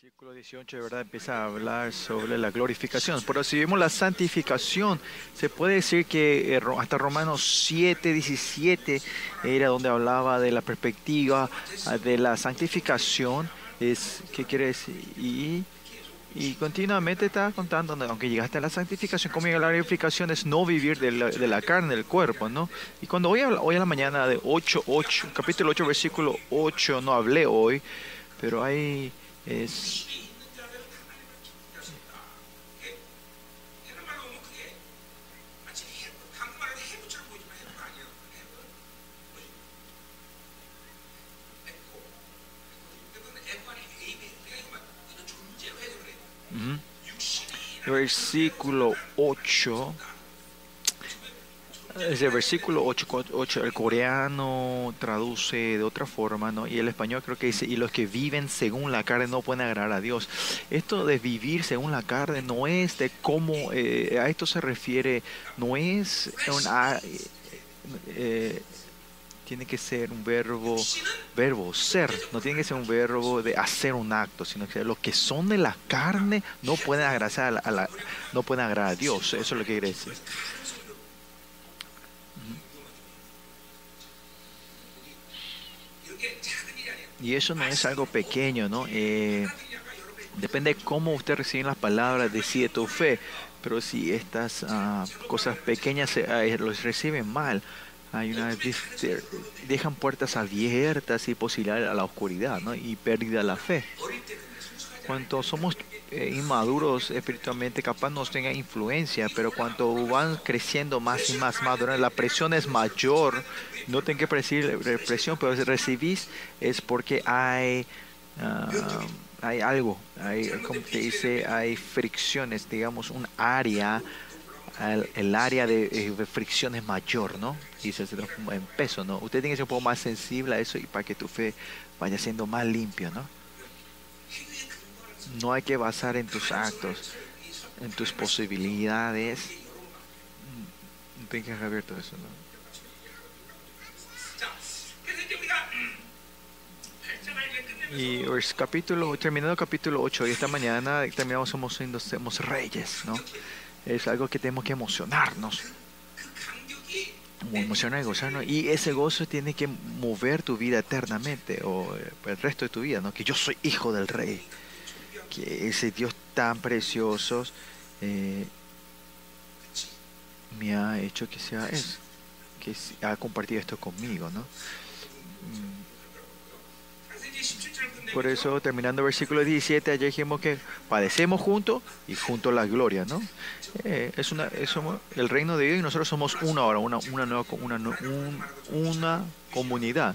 Versículo 18 de verdad empieza a hablar sobre la glorificación. Pero si vemos la santificación, se puede decir que eh, hasta Romanos 7, 17 era donde hablaba de la perspectiva ah, de la santificación. Es, ¿Qué quiere decir? Y, y continuamente está contando, aunque llegaste a la santificación, como la glorificación es no vivir de la, de la, carne, del cuerpo, ¿no? Y cuando hoy, hoy a la mañana de 8, 8, capítulo 8, versículo 8, no hablé hoy, pero hay es versículo 8 ese versículo 8, el coreano traduce de otra forma, ¿no? Y el español creo que dice, y los que viven según la carne no pueden agradar a Dios. Esto de vivir según la carne no es de cómo, eh, a esto se refiere, no es una... Eh, tiene que ser un verbo, verbo ser, no tiene que ser un verbo de hacer un acto, sino que los que son de la carne no pueden agradar a la, no pueden agradar a Dios, eso es lo que quiere decir. Y eso no es algo pequeño, ¿no? Eh, depende de cómo usted recibe las palabras, decide tu fe. Pero si estas uh, cosas pequeñas uh, los reciben mal, hay una dejan puertas abiertas y posibilidades a la oscuridad, ¿no? Y pérdida de la fe. Cuanto somos eh, inmaduros espiritualmente, capaz nos tenga influencia, pero cuando van creciendo más y más maduros, la presión es mayor. No tienen que recibir presión, pero si recibís es porque hay, ah, hay algo, hay, como te dice, hay fricciones, digamos, un área, el, área de, eh, de, fricción es mayor, ¿no? Y se transforma en peso, ¿no? Usted tiene que ser un poco más sensible a eso y para que tu fe vaya siendo más limpio, ¿no? no hay que basar en tus actos, en tus posibilidades. Tienes que abierto eso, ¿no? Y pues, capítulo, terminando capítulo 8, y esta mañana terminamos somos somos reyes, ¿no? Es algo que tenemos que emocionarnos. Emocionar y gozarnos. Y ese gozo tiene que mover tu vida eternamente, o eh, el resto de tu vida, ¿no? Que yo soy hijo del rey que ese Dios tan precioso eh, me ha hecho que sea Él, que ha compartido esto conmigo, ¿no? Por eso, terminando versículo 17, ayer dijimos que padecemos juntos y juntos la gloria, ¿no? Eh, es una, el reino de Dios y nosotros somos una ahora, una, una nueva una, una comunidad.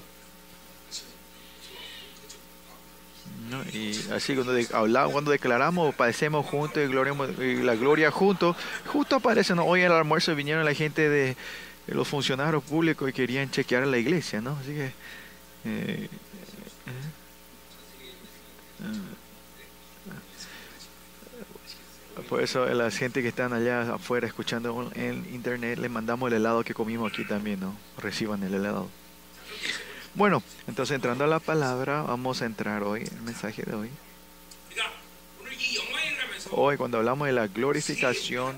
Y así cuando hablamos, cuando declaramos, padecemos juntos y, y la gloria juntos, justo aparece, ¿no? hoy el almuerzo vinieron la gente de, los funcionarios públicos y querían chequear la iglesia, ¿no? Así que... Eh, por eso la gente que están allá afuera escuchando en internet, le mandamos el helado que comimos aquí también, ¿no? Reciban el helado. Bueno, entonces entrando a la palabra, vamos a entrar hoy, el mensaje de hoy. Hoy cuando hablamos de la glorificación,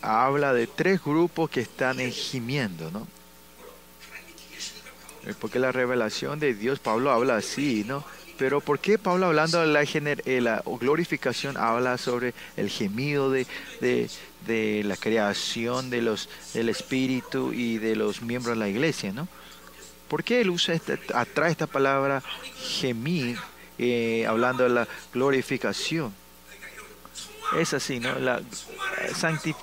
habla de tres grupos que están gimiendo, ¿no? Eh, porque la revelación de Dios, Pablo habla así, ¿no? Pero ¿por qué Pablo hablando de la, eh, la glorificación habla sobre el gemido de, de, la creación de los, del Espíritu y de los miembros de la iglesia, ¿no? ¿Por qué él usa este, atrae esta palabra gemir, eh, hablando de la glorificación? Es así, ¿no? La,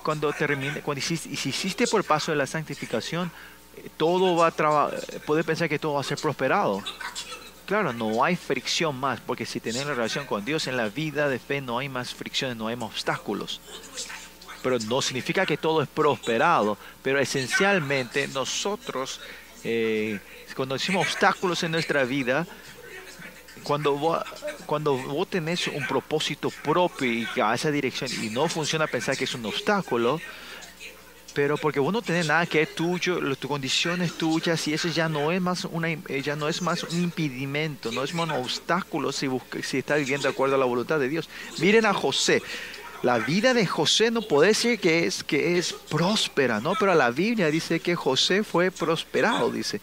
cuando termine, cuando hiciste, hiciste por paso de la santificación, eh, todo va a trabajar, puede pensar que todo va a ser prosperado. Claro, no hay fricción más, porque si tenés la relación con Dios en la vida de fe no hay más fricciones, no hay más obstáculos. Pero no significa que todo es prosperado, pero esencialmente nosotros eh, cuando decimos obstáculos en nuestra vida, cuando vos, cuando vos tenés un propósito propio y a esa dirección y no funciona pensar que es un obstáculo, pero porque vos no tenés nada que es tuyo, tu condición es tuya, y eso ya no es más una eh, ya no es más un impedimento, no es más un obstáculo si, si estás viviendo de acuerdo a la voluntad de Dios. Miren a José. La vida de José no puede decir que es, que es próspera, ¿no? Pero la Biblia dice que José fue prosperado, dice.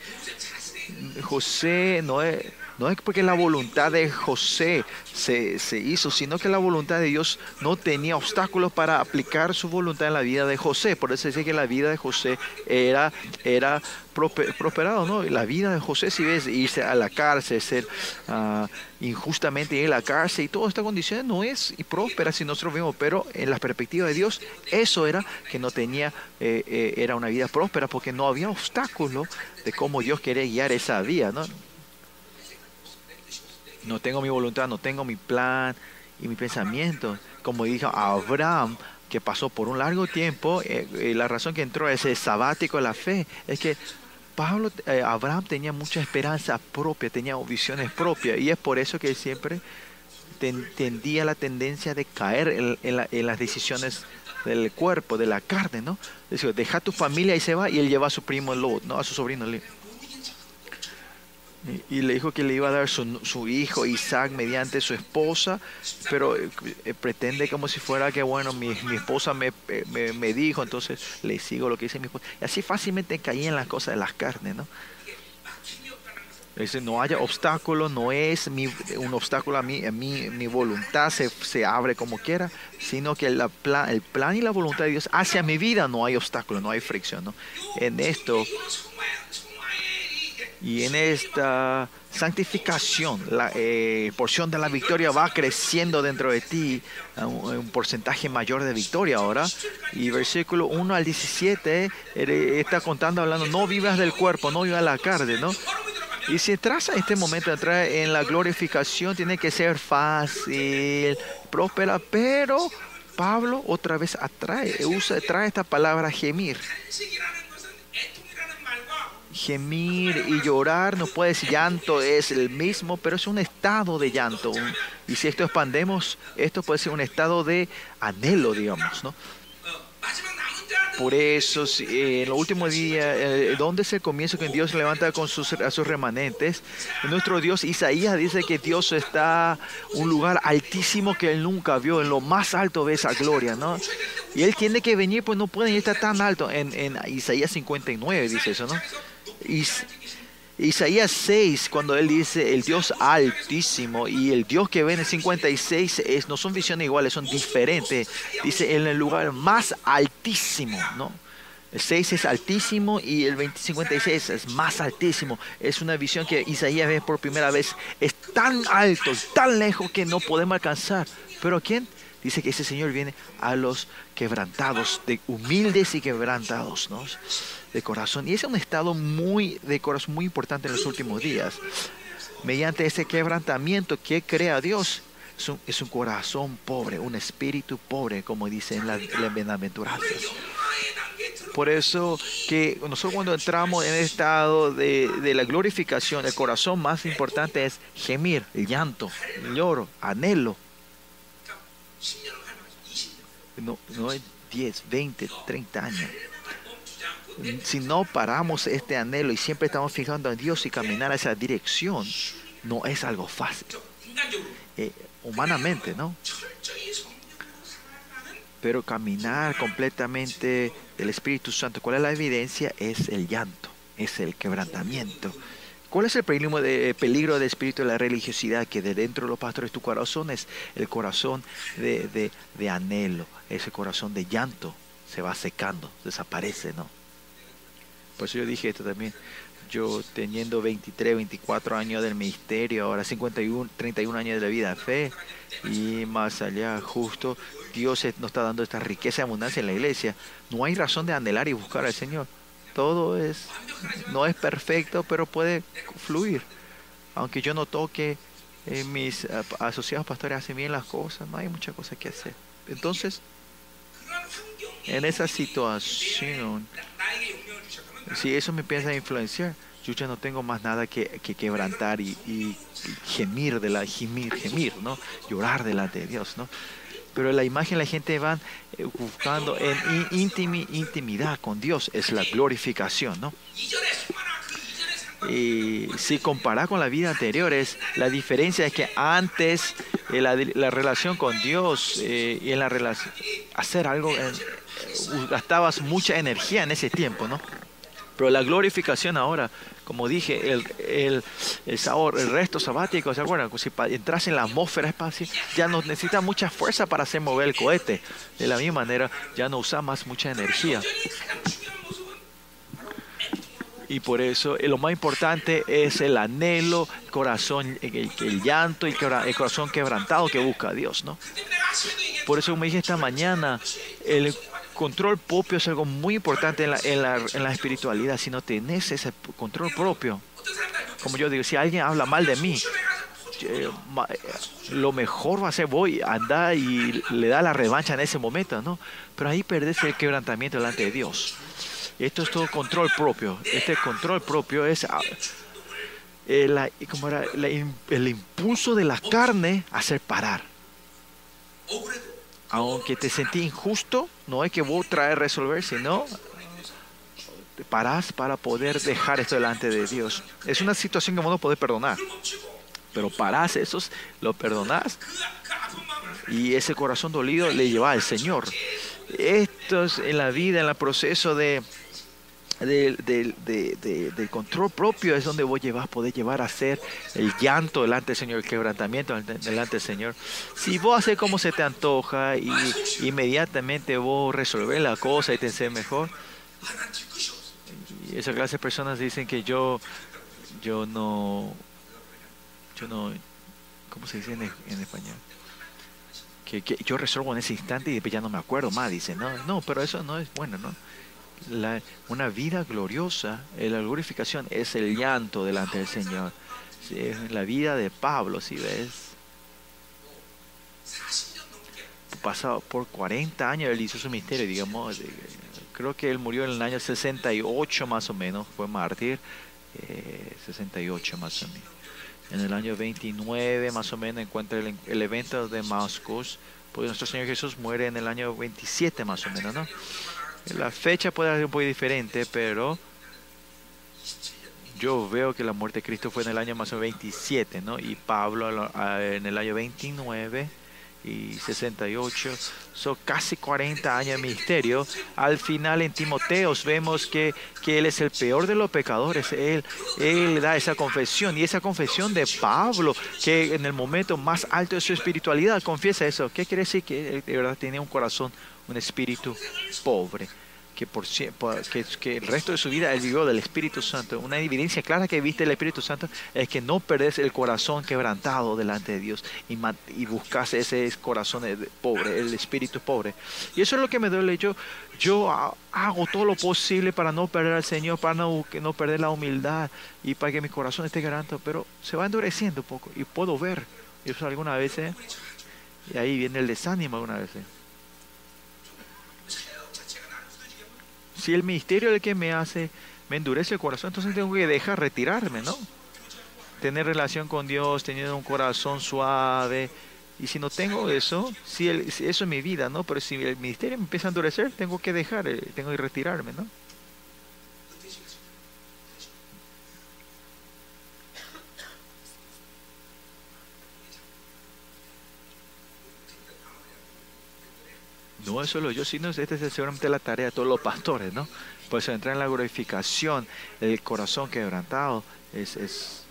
José no es, no es porque la voluntad de José se, se, hizo, sino que la voluntad de Dios no tenía obstáculos para aplicar su voluntad en la vida de José. Por eso dice que la vida de José era, era prosperado, ¿no? La vida de José, si ves, irse a la cárcel, ser uh, injustamente a la cárcel y toda esta condición no es y próspera si nosotros vemos, pero en la perspectiva de Dios, eso era que no tenía, eh, eh, era una vida próspera porque no había obstáculo de cómo Dios quería guiar esa vida, ¿no? No tengo mi voluntad, no tengo mi plan y mi pensamiento. Como dijo Abraham, que pasó por un largo tiempo, eh, eh, la razón que entró ese sabático de la fe es que Pablo, eh, Abraham tenía mucha esperanza propia, tenía visiones propias y es por eso que siempre tendía la tendencia de caer en, las decisiones del cuerpo, de la carne, ¿no? Decía, deja tu familia y se va y él lleva a su primo Lot, ¿no? A su sobrino y le dijo que le iba a dar su, su hijo Isaac mediante su esposa, pero eh, pretende como si fuera que, bueno, mi, mi esposa me, me, me, dijo, entonces le sigo lo que dice mi esposa. Y así fácilmente caía en las cosas de las carnes, ¿no? Dice, no haya obstáculo, no es mi, un obstáculo a mí, a mí mi voluntad se, se abre como quiera, sino que el plan, el plan y la voluntad de Dios hacia mi vida no hay obstáculo, no hay fricción, ¿no? En esto y en esta santificación, la eh, porción de la victoria va creciendo dentro de ti, un, un, porcentaje mayor de victoria ahora. Y versículo 1 al 17 está contando, hablando, no vivas del cuerpo, no vivas la carne, ¿no? Y si entras a este momento, entrar en la glorificación, tiene que ser fácil, próspera, pero Pablo otra vez atrae, usa, trae esta palabra gemir gemir y llorar, no puede decir llanto es el mismo, pero es un estado de llanto. y si esto expandemos, esto puede ser un estado de anhelo, digamos, ¿no? Por eso, en los últimos días, eh, ¿dónde es el comienzo que Dios levanta con sus, a sus remanentes? Nuestro Dios, Isaías dice que Dios está un lugar altísimo que él nunca vio, en lo más alto de esa gloria, ¿no? Y él tiene que venir, pues no puede estar tan alto. En, en Isaías 59 dice eso, ¿no? Isaías 6, cuando él dice el Dios altísimo y el Dios que ve en el 56 es, no son visiones iguales, son diferentes. Dice en el lugar más altísimo, ¿no? El 6 es altísimo y el 2056 es más altísimo. Es una visión que Isaías ve por primera vez. Es tan alto, tan lejos que no podemos alcanzar. Pero ¿quién? Dice que ese Señor viene a los quebrantados, de humildes y quebrantados, ¿no? De corazón. Y ese es un estado muy de corazón muy importante en los últimos días. Mediante ese quebrantamiento que crea Dios, es un, corazón pobre, un espíritu pobre, como dice en las la. Por eso que nosotros cuando entramos en el estado de, de, la glorificación, el corazón más importante es gemir, el llanto, el lloro, anhelo. No, no es 10, 20, 30 años si no paramos este anhelo y siempre estamos fijando en Dios y caminar a esa dirección, no es algo fácil. Eh, humanamente, ¿no? Pero caminar completamente del Espíritu Santo, ¿cuál es la evidencia? Es el llanto, es el quebrantamiento. ¿Cuál es el peligro, de, peligro del espíritu de la religiosidad? Que de dentro de los pastores tu corazón es el corazón de, de, de anhelo, ese corazón de llanto se va secando, desaparece, ¿no? Por eso yo dije esto también. Yo teniendo 23, 24 años del ministerio, ahora 51, 31 años de la vida fe y más allá, justo Dios nos está dando esta riqueza y abundancia en la iglesia. No hay razón de anhelar y buscar al Señor. Todo es, no es perfecto, pero puede fluir. Aunque yo no toque, eh, mis asociados pastores hacen bien las cosas, no hay muchas cosas que hacer. Entonces, en esa situación, si eso me empieza a influenciar, yo ya no tengo más nada que, quebrantar y, gemir de la gemir, gemir, ¿no? Llorar delante de Dios, ¿no? pero la imagen la gente va eh, buscando en intimidad con Dios, es la glorificación, ¿no? Y si compara con la vida anterior, es, la diferencia es que antes eh, la, relación con Dios eh, y en la relación, hacer algo, gastabas mucha energía en ese tiempo, ¿no? Pero la glorificación ahora, como dije, el, el, el sabor, el resto sabático, ¿se acuerdan? Si entras en la atmósfera espacial, ya no necesita mucha fuerza para hacer mover el cohete. De la misma manera, ya no usa más mucha energía. Y por eso eh, lo más importante es el anhelo, el corazón, el, llanto y el corazón quebrantado que busca a Dios, ¿no? Por eso, como dije esta mañana, el control propio es algo muy importante en la, en la, en la espiritualidad. Si no tenés ese control propio, como yo digo, si alguien habla mal de mí, eh, lo mejor va a ser voy a andar y le da la revancha en ese momento, ¿no? Pero ahí perdés el quebrantamiento delante de Dios. Esto es todo control propio. Este control propio es ah, eh, como era, el impulso de la carne a hacer parar aunque te sentí injusto, no es que vos traes resolver, sino parás para poder dejar esto delante de Dios. Es una situación que no podés perdonar, pero parás eso, lo perdonás y ese corazón dolido le lleva al Señor. Esto es en la vida, en el proceso de del, del, control propio es donde vos llevas, podés llevar a hacer el llanto delante del Señor, el quebrantamiento delante del Señor. Si vos haces como se te antoja y inmediatamente vos resolvés la cosa y te haces mejor, y esa clase de personas dicen que yo, yo no, yo no, ¿cómo se dice en, en español? Que, que, yo resuelvo en ese instante y después ya no me acuerdo más, dicen, no, no, pero eso no es bueno, ¿no? Una vida gloriosa, la glorificación es el llanto delante del Señor. la vida de Pablo, si ves, pasado por 40 años él hizo su misterio, digamos, creo que él murió en el año 68 más o menos, fue mártir, 68 eh, más o menos. En el año 29 más o menos encuentra el, el evento de Damascus, pues nuestro Señor Jesús muere en el año 27 más o menos, ¿no? La fecha puede ser un poco diferente, pero yo veo que la muerte de Cristo fue en el año más o menos 27, ¿no? Y Pablo en el año 29 y 68, son casi 40 años de ministerio. Al final en Timoteos vemos que, que él es el peor de los pecadores. Él, él da esa confesión y esa confesión de Pablo, que en el momento más alto de su espiritualidad confiesa eso. ¿Qué quiere decir? Que de verdad tenía un corazón un espíritu pobre, que, por, que, que, el resto de su vida él vivió del Espíritu Santo. Una evidencia clara que viste el Espíritu Santo es que no perdés el corazón quebrantado delante de Dios y, buscas ese corazón pobre, el espíritu pobre. Y eso es lo que me duele. Yo, yo hago todo lo posible para no perder al Señor, para no, perder la humildad y para que mi corazón esté quebrantado, pero se va endureciendo un poco y puedo ver. Eso alguna vez, y ahí viene el desánimo alguna vez. Si el ministerio es el que me hace, me endurece el corazón, entonces tengo que dejar retirarme, ¿no? Tener relación con Dios, teniendo un corazón suave. Y si no tengo eso, si, eso es mi vida, ¿no? Pero si el ministerio me empieza a endurecer, tengo que dejar, eh, tengo que retirarme, ¿no? No es solo yo, sino esta es seguramente la tarea de todos los pastores, ¿no? Pues entrar en la glorificación, el corazón quebrantado, es, es,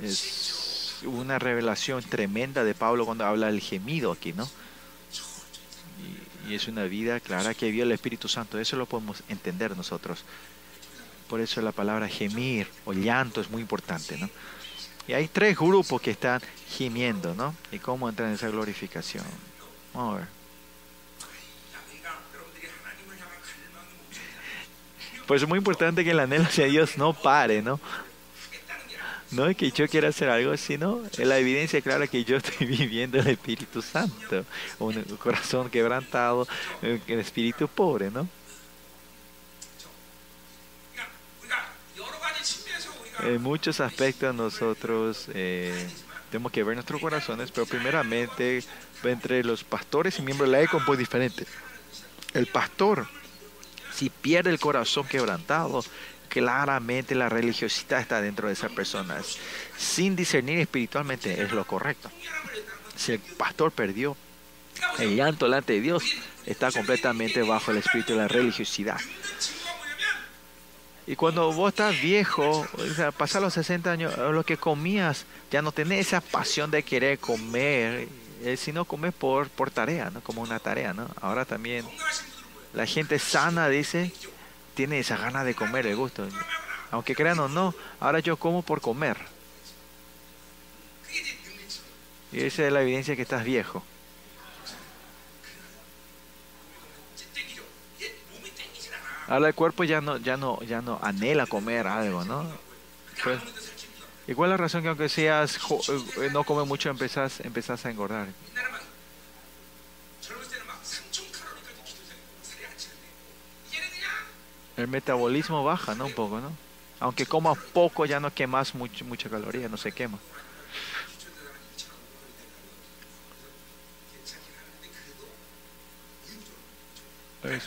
es una revelación tremenda de Pablo cuando habla del gemido aquí, ¿no? Y, y es una vida clara que vio el Espíritu Santo, eso lo podemos entender nosotros. Por eso la palabra gemir o llanto es muy importante, ¿no? Y hay tres grupos que están gimiendo, ¿no? ¿Y cómo entran en esa glorificación? Vamos a ver. Pues es muy importante que el anhelo hacia Dios no pare, ¿no? No es que yo quiera hacer algo, sino es la evidencia clara que yo estoy viviendo el Espíritu Santo. Un corazón quebrantado, el espíritu pobre, ¿no? En muchos aspectos nosotros eh, tenemos que ver nuestros corazones, pero primeramente entre los pastores y miembros de la ECO pues diferente. El pastor, si pierde el corazón quebrantado, claramente la religiosidad está dentro de esas personas. Sin discernir espiritualmente es lo correcto. Si el pastor perdió el llanto delante de Dios, está completamente bajo el espíritu de la religiosidad. Y cuando vos estás viejo, o pasar los 60 años, lo que comías, ya no tenés esa pasión de querer comer, eh, sino comer por, por tarea, ¿no? Como una tarea, ¿no? Ahora también la gente sana dice, tiene esa gana de comer, el gusto. Aunque crean o no, ahora yo como por comer. Y esa es la evidencia que estás viejo. Ahora el cuerpo ya no, ya no, ya no anhela comer algo, ¿no? Pues, ¿Y cuál es la razón que aunque seas eh, no comes mucho empezás, empezás a engordar? El metabolismo baja, ¿no? Un poco, ¿no? Aunque comas poco ya no quemas mucho, mucha caloría, no se quema.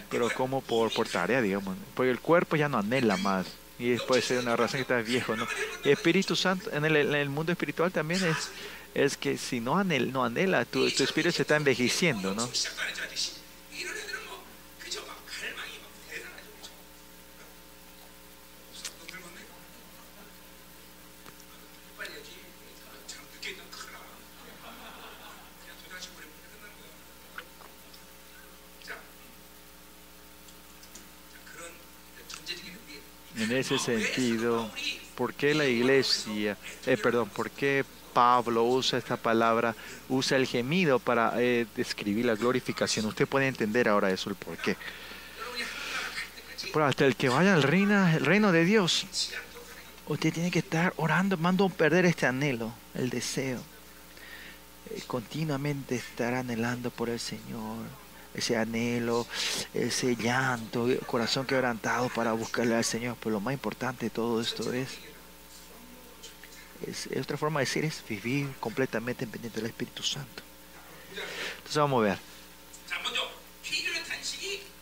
pero como por, por tarea, digamos. Porque el cuerpo ya no anhela más. Y puede ser una razón que estás viejo, ¿no? Espíritu Santo, en el, en el mundo espiritual también es, es que si no anhela, no anhela tu, tu espíritu se está envejeciendo, ¿no? En ese sentido, ¿por qué la iglesia, eh, perdón, por qué Pablo usa esta palabra, usa el gemido para eh, describir la glorificación? Usted puede entender ahora eso, el por qué. Pero hasta el que vaya al reino, el reino de Dios, usted tiene que estar orando, mando a perder este anhelo, el deseo. Eh, continuamente estar anhelando por el Señor ese anhelo, ese llanto, corazón quebrantado para buscarle al Señor. Pero lo más importante de todo esto es, es, otra forma de decir, es vivir completamente dependiente del Espíritu Santo. Entonces vamos a ver.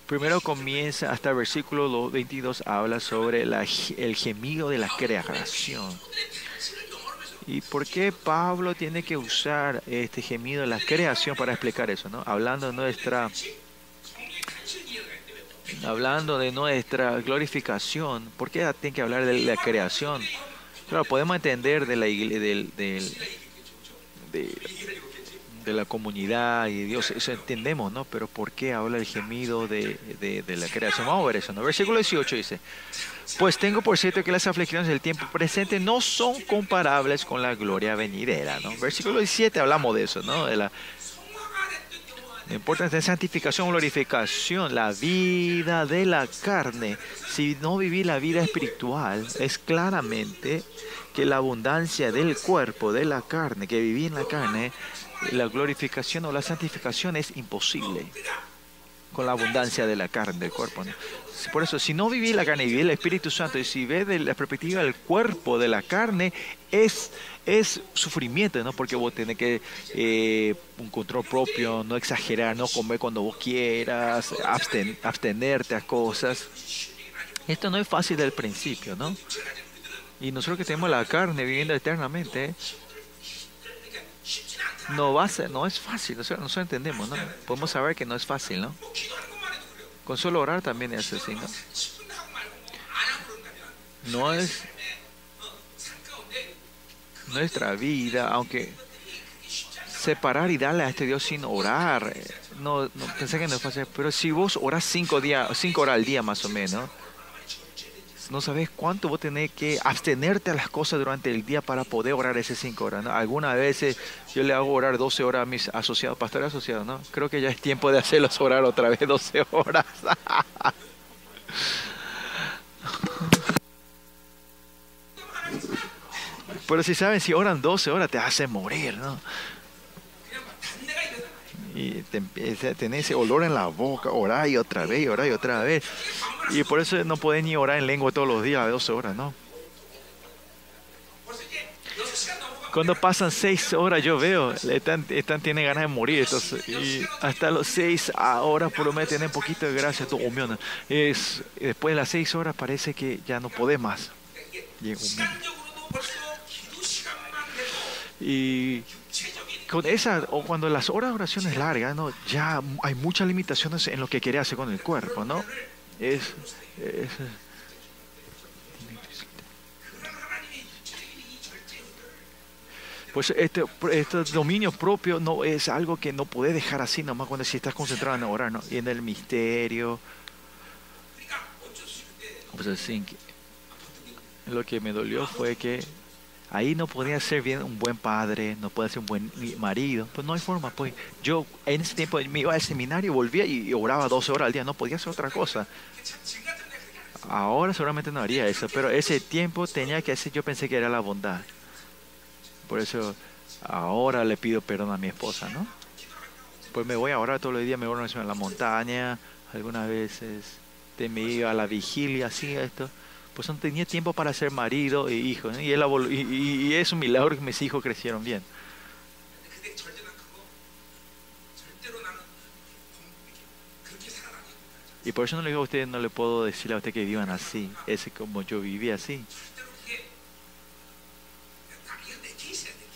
Primero comienza hasta el versículo 22, habla sobre el gemido de la creación. ¿Y por qué Pablo tiene que usar este gemido de la creación para explicar eso? ¿no? Hablando de nuestra hablando de nuestra glorificación, ¿por qué tiene que hablar de la creación? Claro, podemos entender de la del, del, de, la comunidad y de Dios, eso entendemos, ¿no? Pero ¿por qué habla el gemido de, de la creación? Vamos a ver eso, ¿no? Versículo 18 dice, pues tengo por cierto que las aflicciones del tiempo presente no son comparables con la gloria venidera, ¿no? Versículo 17 hablamos de eso, ¿no? De la, importancia de santificación, glorificación, la vida de la carne. Si no vivir la vida espiritual, es claramente que la abundancia del cuerpo, de la carne, que viví en la carne, la glorificación o la santificación es imposible con la abundancia de la carne, del cuerpo. ¿no? Por eso, si no viví la carne y viví el Espíritu Santo, y si ve de la perspectiva del cuerpo, de la carne, es, es sufrimiento, ¿no? Porque vos tenés que eh, un control propio, no exagerar, no comer cuando vos quieras, abstenerte a cosas. Esto no es fácil del principio, ¿no? Y nosotros que tenemos la carne viviendo eternamente, no va a ser, no es fácil, nosotros, entendemos, ¿no? Podemos saber que no es fácil, ¿no? Con solo orar también es así, ¿no? No es nuestra vida, aunque separar y darle a este Dios sin orar, no, no pensé que no es fácil, pero si vos oras cinco, días, cinco horas al día más o menos, no sabes cuánto vos tenés que abstenerte a las cosas durante el día para poder orar esas cinco horas. ¿no? Algunas veces yo le hago orar 12 horas a mis asociados, pastores asociados, ¿no? Creo que ya es tiempo de hacerlos orar otra vez 12 horas. Pero si saben, si oran 12 horas te hace morir, ¿no? Y te tener ese olor en la boca, orar y otra vez, orar y otra vez. Y por eso no puedes ni orar en lengua todos los días a 12 horas, ¿no? Cuando pasan seis horas yo veo, están, están tienen ganas de morir. Y hasta los seis horas por lo menos tienen un poquito de gracia. Todo, es, después de las seis horas parece que ya no podés más. Y con esa, o cuando las horas de oración es larga, ¿no? ya hay muchas limitaciones en lo que quiere hacer con el cuerpo, ¿no? Es, es Pues este, este, dominio propio no es algo que no puedes dejar así nomás cuando si estás concentrado en orar, ¿no? Y en el misterio. Pues así, lo que me dolió fue que ahí no podía ser bien un buen padre, no podía ser un buen marido, pues no hay forma, pues yo en ese tiempo me iba al seminario, volvía y oraba 12 horas al día, no podía hacer otra cosa. Ahora seguramente no haría eso, pero ese tiempo tenía que hacer, yo pensé que era la bondad. Por eso ahora le pido perdón a mi esposa, ¿no? Pues me voy a orar todos los días, me voy a la montaña, algunas veces te me iba a la vigilia, así esto. Pues no tenía tiempo para ser marido e hijo. Y, él, y, es un milagro que mis hijos crecieron bien. Y por eso no le digo a ustedes, no le puedo decir a usted que vivan así, ese como yo viví así.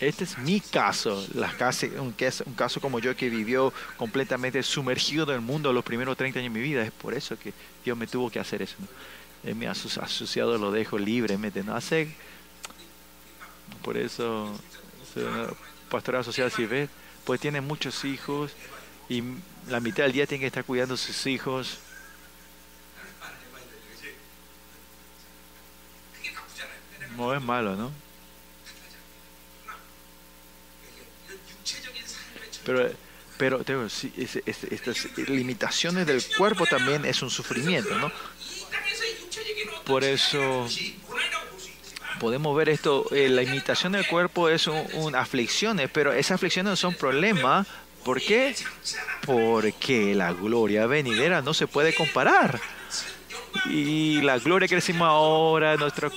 Este es mi caso, las un, un caso como yo que vivió completamente sumergido en el mundo los primeros 30 años de mi vida. Es por eso que Dios me tuvo que hacer eso. ¿no? Mi asociado lo dejo libremente. ¿no? Hace, por eso, pastor asociado, si ves, pues tiene muchos hijos y la mitad del día tiene que estar cuidando a sus hijos. No es malo, ¿no? Pero, pero estas limitaciones del cuerpo también es un sufrimiento, ¿no? Por eso podemos ver esto, eh, la limitación del cuerpo es una aflicciones, pero esas aflicciones no son problemas. ¿Por qué? Porque la gloria venidera no se puede comparar. Y la gloria que decimos ahora, nuestro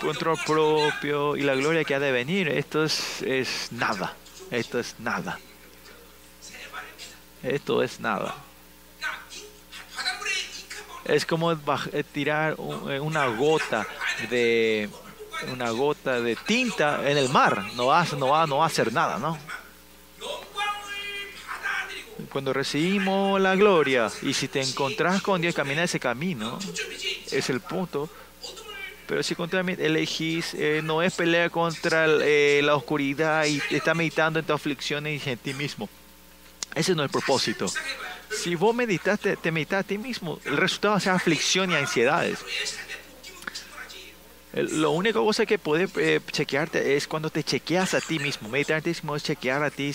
control propio y la gloria que ha de venir, esto es, es nada. Esto es nada. Esto es nada. Es como eh, tirar eh, una gota de una gota de tinta en el mar. No va, no va, no va a hacer nada, ¿no? Cuando recibimos la gloria y si te encontrás con Dios, camina ese camino, es el punto. Pero si elegís, eh, no es pelear contra la oscuridad y está meditando en tus aflicciones y en ti mismo. Ese no es el propósito. Si vos meditaste, te meditas a ti mismo, el resultado va a ser aflicción y ansiedades. Lo único cosa que puede eh, chequearte es cuando te chequeas a ti mismo. Meditar a ti mismo es chequear a ti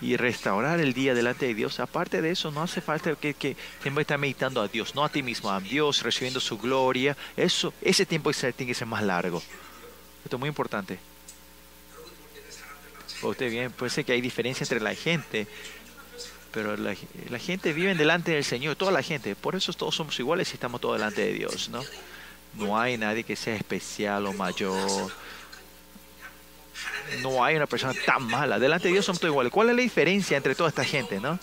y restaurar el día delante de Dios. Aparte de eso, no hace falta que, que siempre estar meditando a Dios, no a ti mismo, a Dios, recibiendo su gloria. Eso, ese tiempo tiene que ser más largo. Esto es muy importante. Usted bien, puede ser que hay diferencia entre la gente pero la, gente vive delante del Señor, toda la gente. Por eso todos somos iguales y estamos todos delante de Dios, ¿no? No hay nadie que sea especial o mayor. No hay una persona tan mala. Delante de Dios somos todos iguales. ¿Cuál es la diferencia entre toda esta gente, no?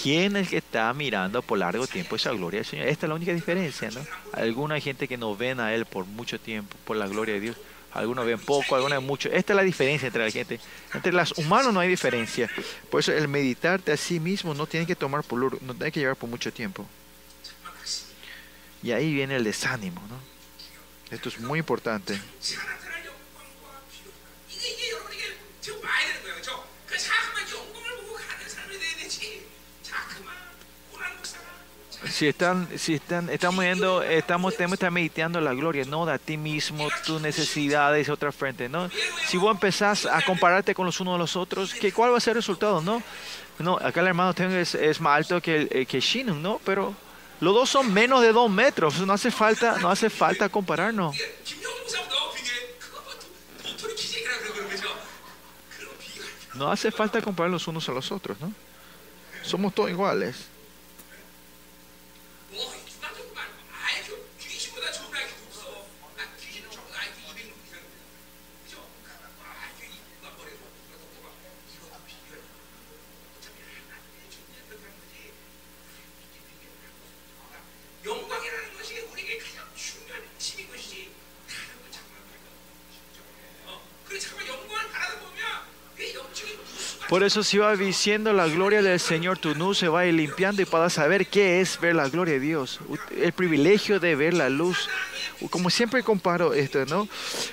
¿Quién es el que está mirando por largo tiempo esa gloria del Señor? Esta es la única diferencia, ¿no? Alguna gente que no ven a Él por mucho tiempo, por la gloria de Dios algunos ven poco, algunos ven mucho. Esta es la diferencia entre la gente. Entre los humanos no hay diferencia. Por eso el meditarte a sí mismo no tiene que tomar por no tiene que llevar por mucho tiempo. Y ahí viene el desánimo, ¿no? Esto es muy importante. Si están, si están, estamos viendo, estamos, estamos meditando la gloria, no de ti mismo, tus necesidades, otra frente, ¿no? Si vos empezás a compararte con los unos a los otros, ¿qué, ¿cuál va a ser el resultado, no? No, acá el hermano tengo es, es, más alto que, eh, que Shinun, ¿no? Pero los dos son menos de dos metros, no hace falta, no hace falta compararnos. No hace falta comparar los unos a los otros, ¿no? Somos todos iguales. Por eso si va diciendo la gloria del Señor, tu luz se va a limpiando y para saber qué es ver la gloria de Dios. El privilegio de ver la luz. Como siempre comparo esto, ¿no?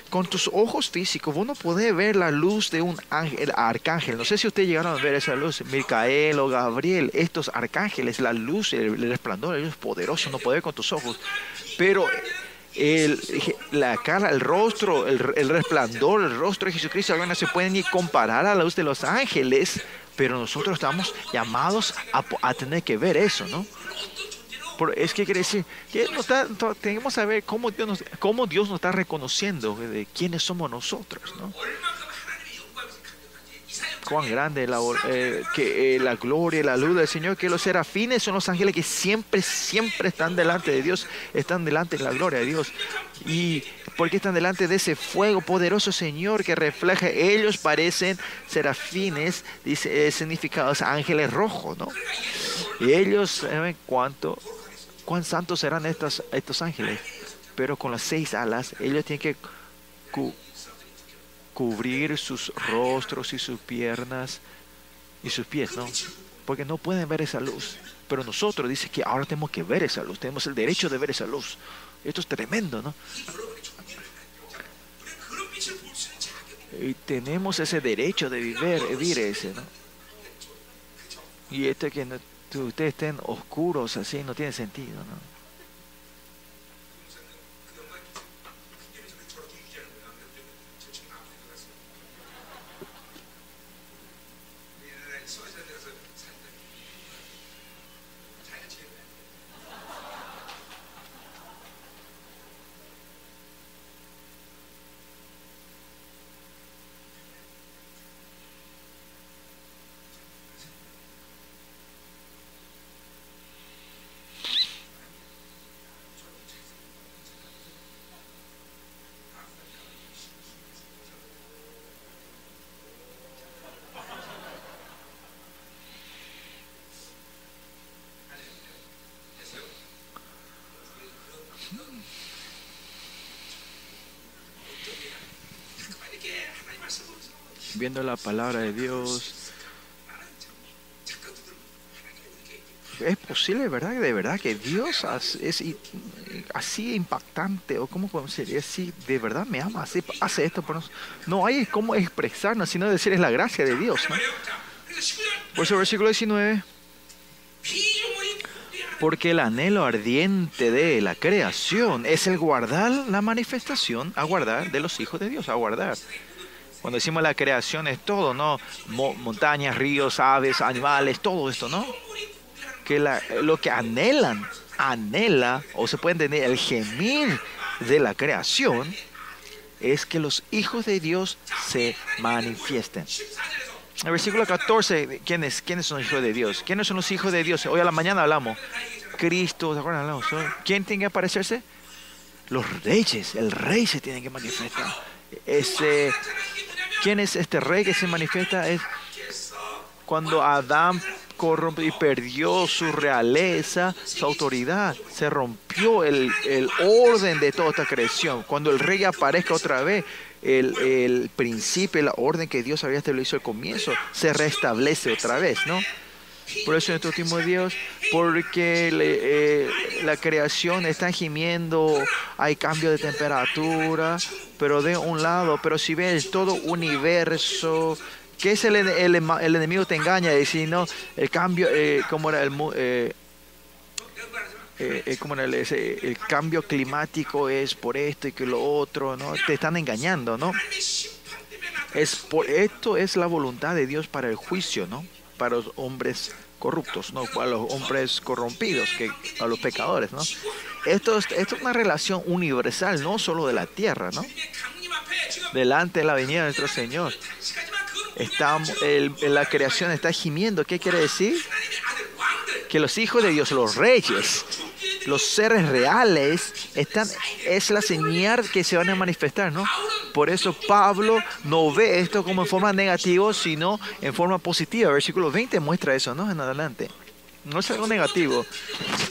Con tus ojos físicos, vos no podés ver la luz de un ángel, arcángel. No sé si ustedes llegaron a ver esa luz. Micael o Gabriel, estos arcángeles, la luz, el, resplandor, ellos es poderoso, no podés ver con tus ojos. Pero el, la cara, el rostro, el, resplandor, el rostro de Jesucristo no se pueden ni comparar a la luz de los ángeles, pero nosotros estamos llamados a, tener que ver eso, ¿no? es que quiere decir que tenemos que saber cómo Dios, nos, cómo Dios nos está reconociendo de quiénes somos nosotros, ¿no? Cuán grande la, eh, que, eh, la gloria, la luz del Señor, que los serafines son los ángeles que siempre, siempre están delante de Dios, están delante de la gloria de Dios. Y porque están delante de ese fuego poderoso, Señor, que refleja, ellos parecen serafines, dice, eh, significados ángeles rojos, ¿no? Y ellos, ¿saben cuánto, cuán santos serán estos, estos ángeles? Pero con las seis alas, ellos tienen que cubrir sus rostros y sus piernas y sus pies, ¿no? Porque no pueden ver esa luz. Pero nosotros dice que ahora tenemos que ver esa luz, tenemos el derecho de ver esa luz. Esto es tremendo, ¿no? Y tenemos ese derecho de vivir, vivir ese, ¿no? Y este que ustedes estén oscuros así no tiene sentido, ¿no? viendo la palabra de Dios. Es posible, ¿verdad? De verdad que Dios es así impactante, o cómo podemos decir, así, de verdad me ama, así, hace esto por. No hay cómo expresarnos, sino decir es la gracia de Dios. Por eso, versículo 19. Porque el anhelo ardiente de la creación es el guardar la manifestación, a guardar de los hijos de Dios, a guardar. Cuando decimos la creación es todo, ¿no? montañas, ríos, aves, animales, todo esto, ¿no? Que lo que anhelan, anhela, o se puede entender, el gemir de la creación, es que los hijos de Dios se manifiesten. El versículo 14, ¿quiénes, ¿quiénes son los hijos de Dios? ¿Quiénes son los hijos de Dios? Hoy a la mañana hablamos. Cristo, ¿se acuerdan? ¿Quién tiene que aparecerse? Los reyes, el rey se tiene que manifestar. Ese, ¿Quién es este rey que se manifiesta? Es cuando Adán corrompió y perdió su realeza, su autoridad. Se rompió el, orden de toda esta creación. Cuando el rey aparezca otra vez, el, el principio, la orden que Dios había establecido al comienzo, se restablece otra vez, ¿no? Por eso en estos últimos días, porque eh, la creación está gimiendo, hay cambio de temperatura, pero de un lado, pero si ves todo universo, ¿qué es el, el, el enemigo te engaña? No, el cambio, eh, como era el... Eh, eh, como el, el, cambio climático es por esto y que lo otro, ¿no? Te están engañando, ¿no? Es por esto es la voluntad de Dios para el juicio, ¿no? Para los hombres corruptos, ¿no? A los hombres corrompidos, que, a los pecadores, ¿no? Esto es, esto es una relación universal, no solo de la tierra, ¿no? Delante de la venida de nuestro Señor. Estamos, la creación está gimiendo. ¿Qué quiere decir? Que los hijos de Dios, los reyes, los seres reales, están, es la señal que se van a manifestar, ¿no? Por eso Pablo no ve esto como en forma negativa, sino en forma positiva. Versículo 20 muestra eso, ¿no? En adelante. No es algo negativo.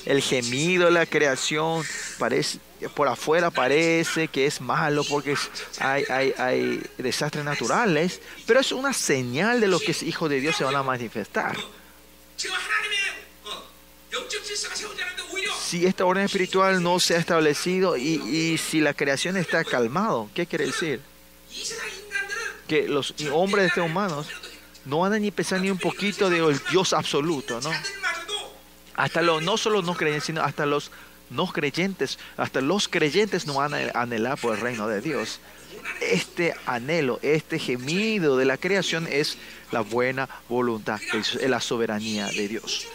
El gemido, la creación parece, por afuera parece que es malo porque hay, hay, hay desastres naturales, pero es una señal de lo que es hijo de Dios se van a manifestar. Si esta orden espiritual no se ha establecido y, y si la creación está calmado, ¿qué quiere decir? Que los hombres de este humanos no van a ni pensar ni un poquito de el Dios absoluto, ¿no? Hasta los, no solo no creyentes, sino hasta los no creyentes, hasta los creyentes no van a anhelar por el reino de Dios. Este anhelo, este gemido de la creación es la buena voluntad, es la soberanía de Dios.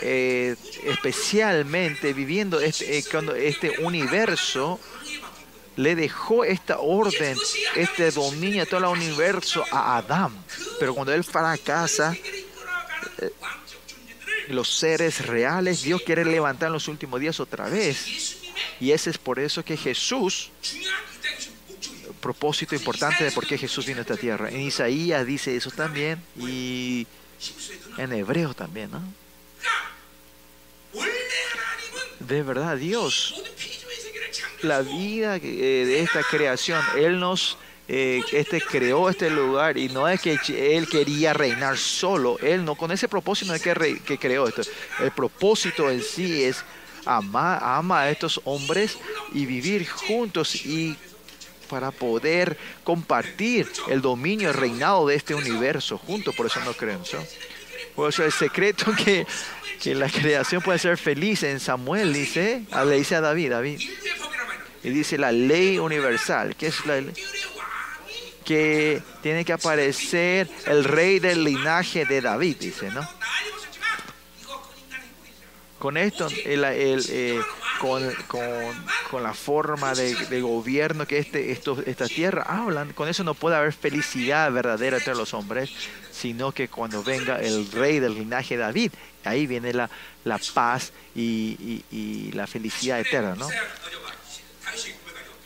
Eh, especialmente viviendo este, eh, cuando este universo le dejó esta orden, este dominio, todo el universo a Adán. Pero cuando él fracasa, eh, los seres reales, Dios quiere levantar en los últimos días otra vez. Y ese es por eso que Jesús, propósito importante de por qué Jesús vino a esta tierra. En Isaías dice eso también y en hebreo también, ¿no? De verdad, Dios, la vida eh, de esta creación, Él nos eh, este creó este lugar y no es que él quería reinar solo, él no, con ese propósito no es que, creó esto. El propósito en sí es amar ama a estos hombres y vivir juntos y para poder compartir el dominio, el reinado de este universo juntos, por eso no creen. Por eso el secreto que, que la creación puede ser feliz en Samuel dice, le dice a David, David, y dice la ley universal, que es la ley? que tiene que aparecer el rey del linaje de David, dice, ¿no? Con esto, el, eh, con, con, la forma de, gobierno que este, esto, esta tierra hablan, con eso no puede haber felicidad verdadera entre los hombres, sino que cuando venga el rey del linaje David, ahí viene la, la paz y, y, y la felicidad eterna, ¿no?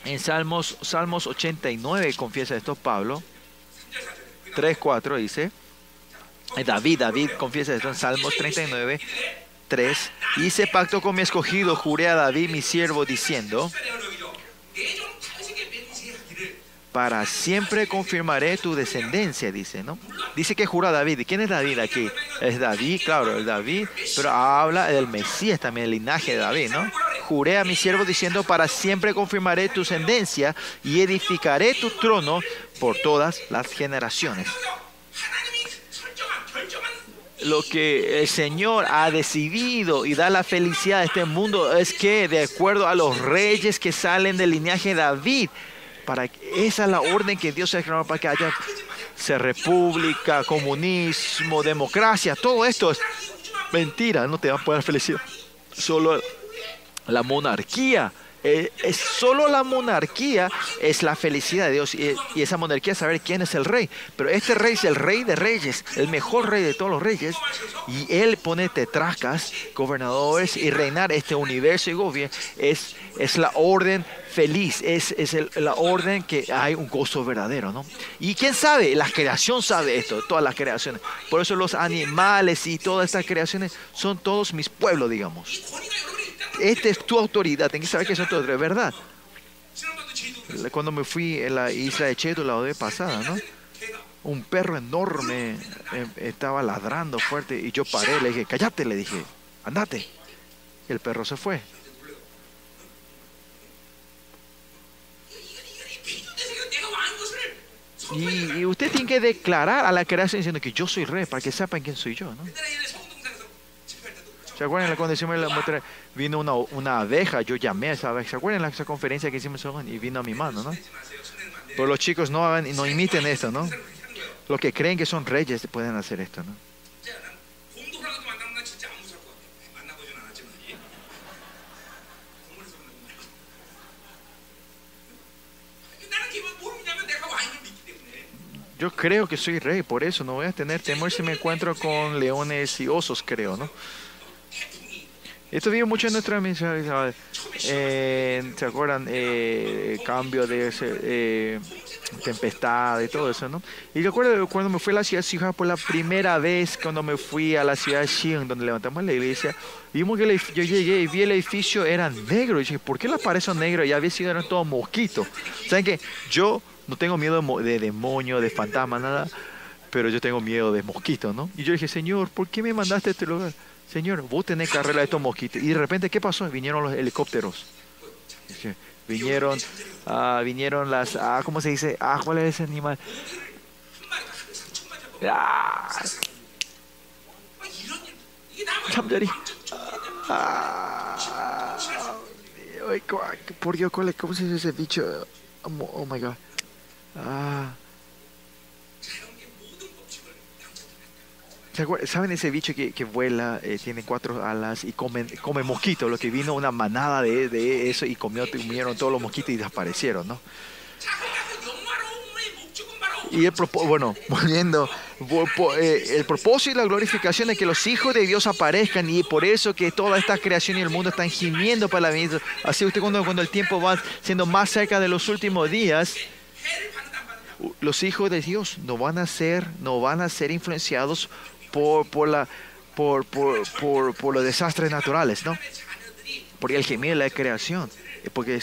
En Salmos, Salmos 89 confiesa esto Pablo. 3.4 dice. Eh, David, David confiesa esto en Salmos 39, 3. Hice pacto con mi escogido, juré a David mi siervo diciendo, para siempre confirmaré tu descendencia, dice, ¿no? Dice que jura David. ¿Y quién es David aquí? Es David, claro, el David, pero habla del Mesías también, el linaje de David, ¿no? Juré a mi siervo diciendo, para siempre confirmaré tu descendencia y edificaré tu trono por todas las generaciones. Lo que el Señor ha decidido y da la felicidad a este mundo es que, de acuerdo a los reyes que salen del linaje de David, para esa es la orden que Dios ha creado para que haya se república, comunismo, democracia, todo esto es mentira, no te va a poder felicidad. Solo la monarquía eh, es solo la monarquía es la felicidad de Dios y, esa monarquía es saber quién es el rey. Pero este rey es el rey de reyes, el mejor rey de todos los reyes y él pone tetracas, gobernadores y reinar este universo y gobierno es, es la orden feliz, es, es la orden que hay un gozo verdadero, ¿no? Y quién sabe, la creación sabe esto, todas las creaciones. Por eso los animales y todas estas creaciones son todos mis pueblos, digamos. Esta es tu autoridad, tienes que saber que eso es tu autoridad, ¿verdad? Cuando me fui en la isla de Cheto la vez pasada, ¿no? Un perro enorme eh, estaba ladrando fuerte y yo paré, le dije, cállate, le dije, andate. El perro se fue. Y, usted tiene que declarar a la creación diciendo que yo soy rey para que sepan quién soy yo, ¿no? ¿Se acuerdan cuando hicimos la muestra? Vino una, una abeja, yo llamé a esa abeja. ¿Se acuerdan esa conferencia que hicimos y vino a mi mano, no? Pero los chicos no, no imiten esto, ¿no? Los que creen que son reyes pueden hacer esto, ¿no? Yo creo que soy rey, por eso no voy a tener temor si me encuentro con leones y osos, creo, ¿no? Esto vive mucho en nuestra ¿sabes? Eh, ¿Se acuerdan? Eh, cambio de eh, tempestad y todo eso, ¿no? Y recuerdo cuando me fui a la ciudad de Sihua por la primera vez, cuando me fui a la ciudad de Xi'an, donde levantamos la iglesia, vimos que yo llegué y vi el edificio era negro. Y dije, ¿por qué las paredes son negras? Ya había sido, eran todos mosquitos. ¿Saben qué? Yo no tengo miedo de demonio, de fantasma, nada, pero yo tengo miedo de mosquitos, ¿no? Y yo dije, Señor, ¿por qué me mandaste a este lugar? Señor, vos tenés que arreglar estos mosquitos. Y de repente, ¿qué pasó? Vinieron los helicópteros. Vinieron, ah, vinieron las, ah, ¿cómo se dice? Ah, ¿cuál es ese animal? Ah, ah por Dios, ¿cómo se dice ese bicho? Oh, oh my God. Ah. ¿Saben ese bicho que, que vuela, eh, tiene cuatro alas y come, come mosquitos? Lo que vino una manada de, de eso y comió, comieron todos los mosquitos y desaparecieron, ¿no? Y el bueno, volviendo, eh, el propósito y la glorificación es que los hijos de Dios aparezcan y por eso que toda esta creación y el mundo están gimiendo para la vida. Así usted cuando, cuando el tiempo va siendo más cerca de los últimos días, los hijos de Dios no van a ser, no van a ser influenciados por, por, la, por, por, por, por los desastres naturales, ¿no? Por el gemido de la creación, eh, porque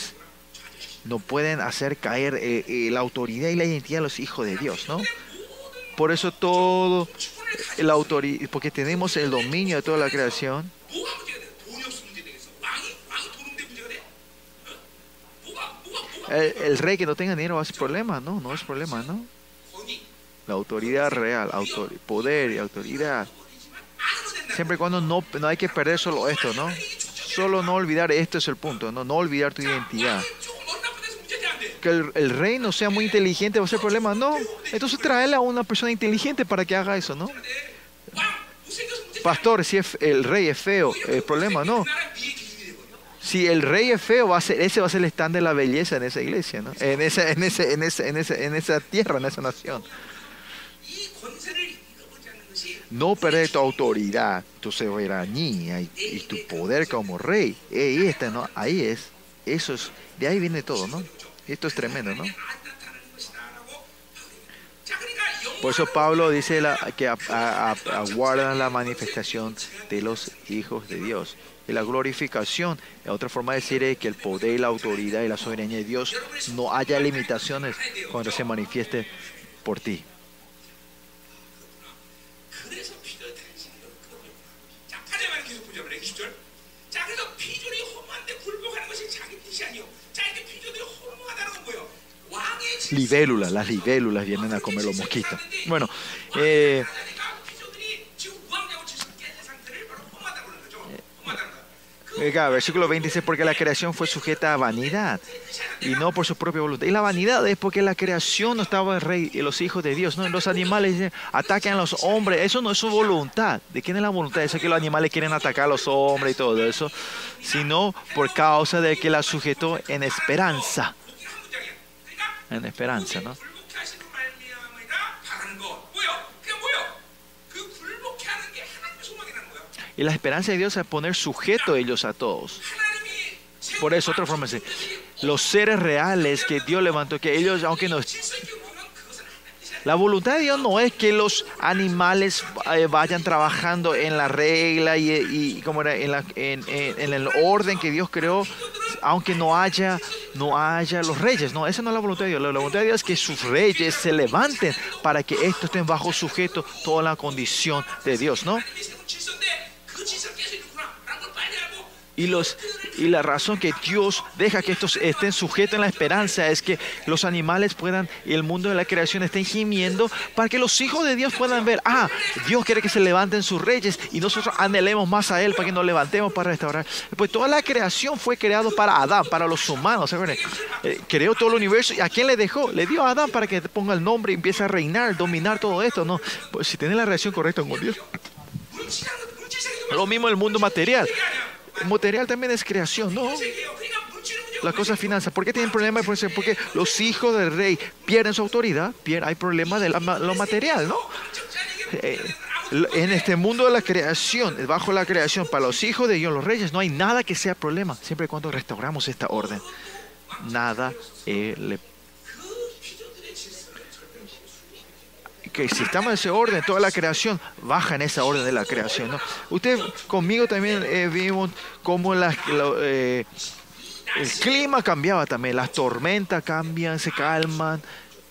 no pueden hacer caer eh, eh, la autoridad y la identidad de los hijos de Dios, ¿no? Por eso todo, la autoridad, porque tenemos el dominio de toda la creación. El, el, rey que no tenga dinero va a ser problema, ¿no? No es problema, ¿no? Autoridad real, autor, poder y autoridad. Siempre y cuando no, no hay que perder solo esto, ¿no? Solo no olvidar, esto es el punto, ¿no? No olvidar tu identidad. Que el, el reino sea muy inteligente va a ser problema, no. Entonces traerle a una persona inteligente para que haga eso, ¿no? Pastor, si es, el rey es feo, el problema, no. Si el rey es feo, va a ser, ese va a ser el stand de la belleza en esa iglesia, ¿no? En esa, en ese, en esa, en esa, en esa tierra, en esa nación no perder tu autoridad, tu soberanía y, tu poder como rey. Y este, ¿no? Ahí es, eso es, de ahí viene todo, ¿no? Esto es tremendo, ¿no? Por eso Pablo dice que aguardan la manifestación de los hijos de Dios. Y la glorificación, la otra forma de decir es que el poder, la autoridad y la soberanía de Dios no haya limitaciones cuando se manifieste por ti. libélulas, las libélulas vienen a comer los mosquitos. Bueno, eh, eh versículo 20 dice, porque la creación fue sujeta a vanidad y no por su propia voluntad. Y la vanidad es porque la creación no estaba en rey, en los hijos de Dios, ¿no? Los animales dicen, atacan a los hombres, eso no es su voluntad. ¿De quién es la voluntad? Eso es que los animales quieren atacar a los hombres y todo eso, sino por causa de que la sujetó en esperanza en esperanza, ¿no? Y la esperanza de Dios es poner sujeto a ellos a todos. Por eso, otra forma es los seres reales que Dios levantó, que ellos, aunque no la voluntad de Dios no es que los animales eh, vayan trabajando en la regla y, como era en, la- el orden que Dios creó, aunque no haya, no haya los reyes. No, esa no es la voluntad de Dios. La voluntad de Dios es que sus reyes se levanten para que estos estén bajo sujeto toda la condición de Dios, ¿no? Y, los, y la razón que Dios deja que estos estén sujetos en la esperanza es que los animales puedan, y el mundo de la creación estén gimiendo para que los hijos de Dios puedan ver, ah, Dios quiere que se levanten sus reyes y nosotros anhelemos más a Él para que nos levantemos para restaurar. Pues toda la creación fue creada para Adán, para los humanos. ¿se eh, creó todo el universo y ¿a quién le dejó? Le dio a Adán para que ponga el nombre y empiece a reinar, dominar todo esto. No, pues si tiene la relación correcta con Dios. Lo mismo el mundo material material también es creación, ¿no? La cosa es finanzas. ¿Por qué tienen problemas? Pues, eh, porque los hijos del rey pierden su autoridad, pierden, hay problemas de lo material, ¿no? Eh, en este mundo de la creación, bajo la creación, para los hijos de Dios, los reyes, no hay nada que sea problema, siempre y cuando restauramos esta orden. Nada eh, le que si estamos en ese orden, toda la creación baja en esa orden de la creación. ¿no? Usted conmigo también eh, vimos cómo eh, el clima cambiaba también, las tormentas cambian, se calman,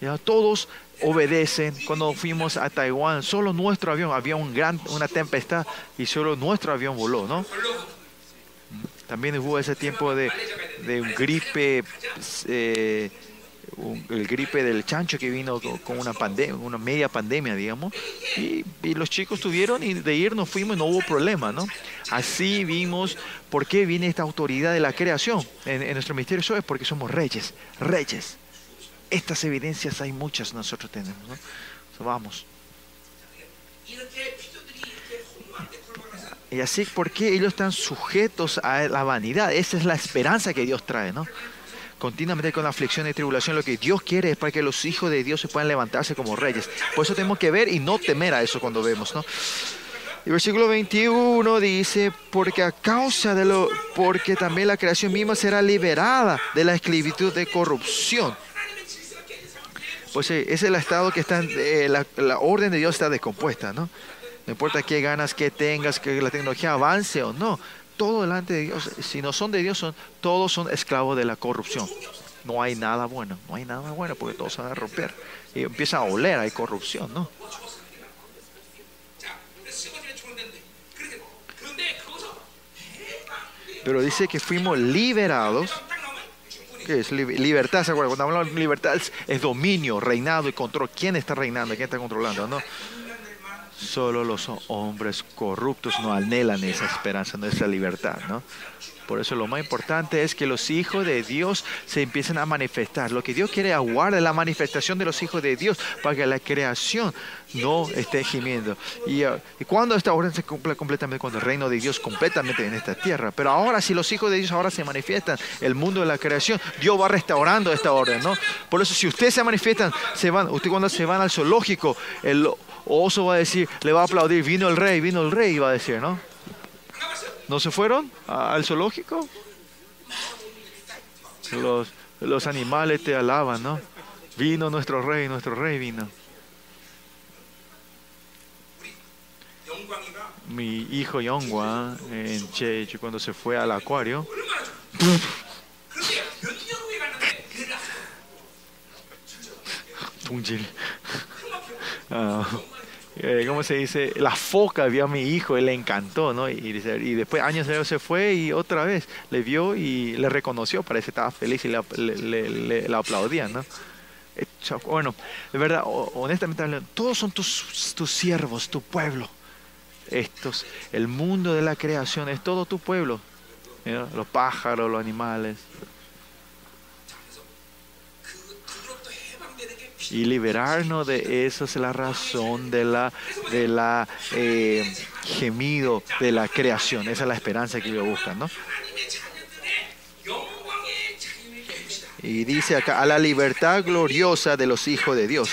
¿ya? todos obedecen. Cuando fuimos a Taiwán, solo nuestro avión, había un gran, una tempestad y solo nuestro avión voló, ¿no? También hubo ese tiempo de, de gripe. Eh, el gripe del chancho que vino con una pandemia, una media pandemia, digamos, y, los chicos tuvieron y de ir nos fuimos y no hubo problema, ¿no? Así vimos por qué viene esta autoridad de la creación en, nuestro ministerio, eso es porque somos reyes, reyes. Estas evidencias hay muchas nosotros tenemos, ¿no? vamos. Y así, ¿por qué ellos están sujetos a la vanidad? Esa es la esperanza que Dios trae, ¿no? Continuamente con aflicción y tribulación, lo que Dios quiere es para que los hijos de Dios se puedan levantarse como reyes. Por eso tenemos que ver y no temer a eso cuando vemos, ¿no? El versículo 21 dice, porque a causa de lo, porque también la creación misma será liberada de la esclavitud de corrupción. Pues ese es el estado que está, eh, la, la, orden de Dios está descompuesta, ¿no? No importa qué ganas que tengas, que la tecnología avance o no, todo delante de Dios, si no son de Dios, son, todos son esclavos de la corrupción. No hay nada bueno, no hay nada bueno porque todos van a romper. Y empieza a oler, hay corrupción, ¿no? Pero dice que fuimos liberados. ¿Qué es? Libertad, ¿se acuerdan? Cuando hablamos de libertad es, dominio, reinado y control. ¿Quién está reinando? ¿Quién está controlando? ¿no? Solo los hombres corruptos no anhelan esa esperanza, no esa libertad, ¿no? Por eso lo más importante es que los hijos de Dios se empiecen a manifestar. Lo que Dios quiere aguardar es la manifestación de los hijos de Dios para que la creación no esté gimiendo. Y, y cuando esta orden se cumple completamente, cuando el reino de Dios completamente en esta tierra. Pero ahora, si los hijos de Dios ahora se manifiestan, el mundo de la creación, Dios va restaurando esta orden, ¿no? Por eso, si ustedes se manifiestan, se cuando se van al zoológico, el oso va a decir, le va a aplaudir, vino el rey, vino el rey, va a decir, ¿no? ¿No se fueron al zoológico? Los, los animales te alaban, ¿no? Vino nuestro rey, nuestro rey vino. Mi hijo Yongwa en Chechu cuando se fue al acuario. Ah. Eh, ¿cómo se dice? La foca vio a mi hijo y le encantó, ¿no? Y, después años después se fue y otra vez le vio y le reconoció, parece que estaba feliz y le, le, le, aplaudían, ¿no? Bueno, de verdad, honestamente, todos son tus, tus siervos, tu pueblo. Estos, el mundo de la creación es todo tu pueblo. Los pájaros, los animales. Y liberarnos de eso es la razón de la, de la eh, gemido de la creación. Esa es la esperanza que ellos buscan, ¿no? Y dice acá, a la libertad gloriosa de los hijos de Dios.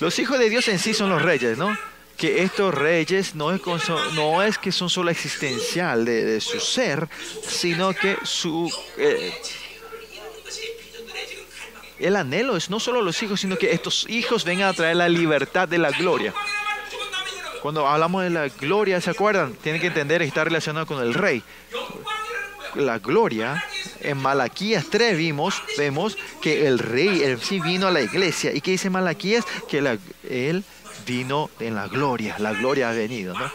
Los hijos de Dios en sí son los reyes, ¿no? Que estos reyes no es, no es que son solo existencial de, su ser, sino que su... Eh, el anhelo es no solo los hijos, sino que estos hijos vengan a traer la libertad de la gloria. Cuando hablamos de la gloria, ¿se acuerdan? Tienen que entender que está relacionado con el rey. La gloria, en Malaquías 3 vimos, vemos que el rey, él sí vino a la iglesia. ¿Y qué dice Malaquías? Que él vino en la gloria, la gloria ha venido, ¿no?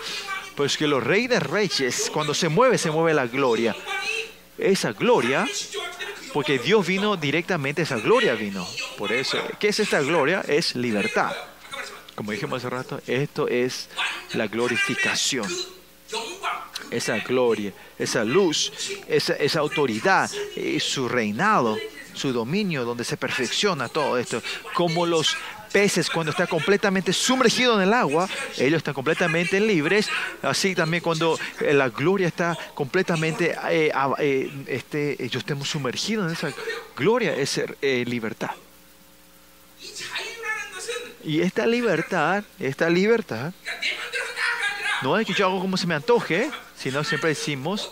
Pues que los reyes de reyes, cuando se mueve, se mueve la gloria. Esa gloria porque Dios vino directamente, esa gloria vino. Por eso, ¿qué es esta gloria? Es libertad. Como dijimos hace rato, esto es la glorificación. Esa gloria, esa luz, esa, esa autoridad, y su reinado, su dominio, donde se perfecciona todo esto. Como los peces cuando está completamente sumergido en el agua, ellos están completamente libres. Así también cuando eh, la gloria está completamente, eh, eh, este, ellos estemos sumergidos en esa gloria, es eh, libertad. Y esta libertad, esta libertad, no es que yo hago como se me antoje, sino siempre decimos,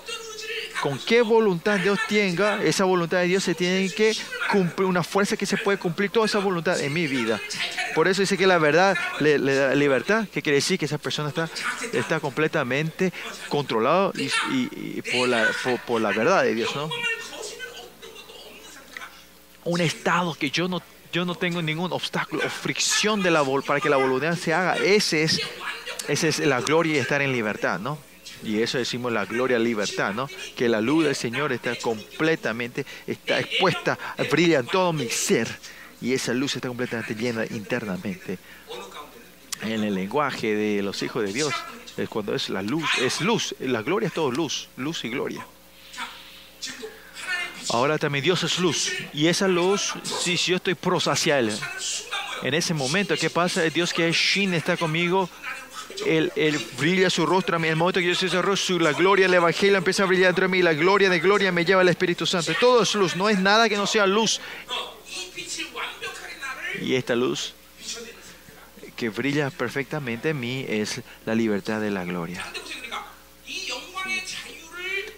con qué voluntad Dios tenga, esa voluntad de Dios se tiene que cumplir, una fuerza que se puede cumplir toda esa voluntad en mi vida. Por eso dice que la verdad le, da libertad, que quiere decir que esa persona está, está completamente controlado y, por, la, por, la verdad de Dios, ¿no? Un estado que yo no yo no tengo ningún obstáculo o fricción de la para que la voluntad se haga. Ese es, esa es la gloria y estar en libertad, ¿no? Y eso decimos la gloria libertad, ¿no? Que la luz del Señor está completamente, está expuesta, brilla en todo mi ser. Y esa luz está completamente llena internamente. En el lenguaje de los hijos de Dios, es cuando es la luz, es luz, la gloria es todo luz, luz y gloria. Ahora también Dios es luz. Y esa luz, si yo estoy pros hacia Él, en ese momento, ¿qué pasa? Dios que es Shin está conmigo, él, él, brilla su rostro a mí. El momento que yo soy ese rostro, la gloria del Evangelio empieza a brillar dentro de mí. La gloria de gloria me lleva al Espíritu Santo. Todo es luz, no es nada que no sea luz. Y esta luz que brilla perfectamente en mí es la libertad de la gloria.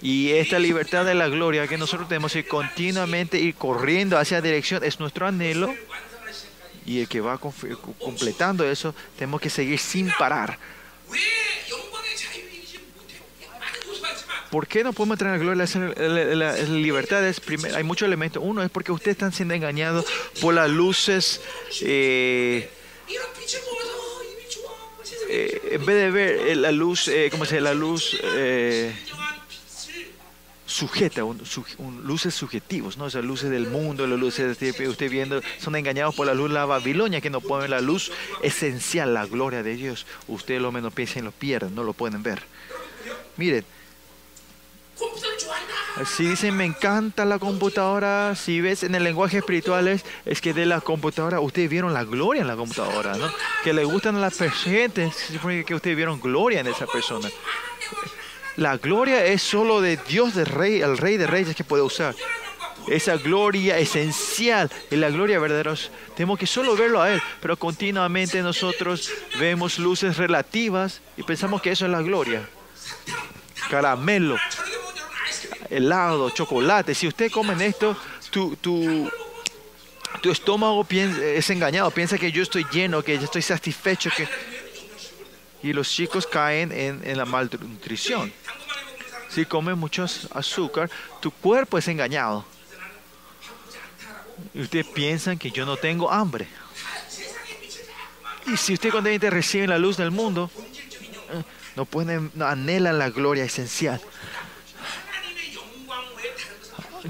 Y esta libertad de la gloria que nosotros tenemos que continuamente ir corriendo hacia la dirección es nuestro anhelo y el que va completando eso, tenemos que seguir sin parar. ¿Por qué no podemos tener gloria? Las libertades, hay muchos elementos. Uno es porque ustedes están siendo engañados por las luces. Eh, eh, en vez de ver eh, la luz, eh, como se dice? La luz eh, sujeta, luces subjetivos, ¿no? Esas luces del mundo, las luces que este, usted viendo, son engañados por la luz de la Babilonia, que no ponen la luz esencial, la gloria de Dios. Ustedes lo menosprecian y lo pierden, no lo pueden ver. Miren, si dicen me encanta la computadora, si ves en el lenguaje espiritual es, es, que de la computadora, ustedes vieron la gloria en la computadora, ¿no? Que le gustan a las personas, que ustedes vieron gloria en esa persona. La gloria es solo de Dios, de rey, el rey de reyes que puede usar. Esa gloria esencial es la gloria verdadera. Tenemos que solo verlo a Él, pero continuamente nosotros vemos luces relativas y pensamos que eso es la gloria. Caramelo, helado, chocolate. Si usted comen esto, tu, tu, estómago piensa, es engañado, piensa que yo estoy lleno, que yo estoy satisfecho, que y los chicos caen en, la malnutrición. Si comes mucho azúcar, tu cuerpo es engañado. Y ustedes piensan que yo no tengo hambre. Y si ustedes constantemente reciben la luz del mundo, eh, no pueden, no anhelan la gloria esencial.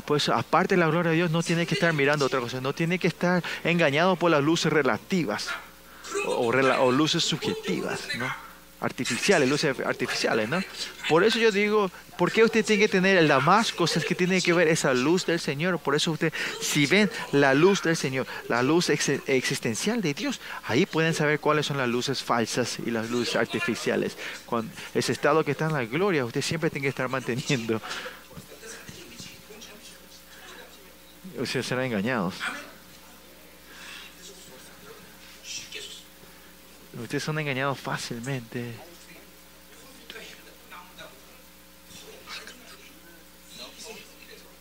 Pues aparte de la gloria de Dios, no tiene que estar mirando otra cosa, no tiene que estar engañado por las luces relativas o, o luces subjetivas, ¿no? Artificiales, luces artificiales, ¿no? Por eso yo digo, ¿por qué usted tiene que tener las más cosas que tiene que ver esa luz del Señor? Por eso usted, si ven la luz del Señor, la luz ex- existencial de Dios, ahí pueden saber cuáles son las luces falsas y las luces artificiales. Con ese estado que está en la gloria, usted siempre tiene que estar manteniendo. O sea, serán engañados. Ustedes son engañados fácilmente.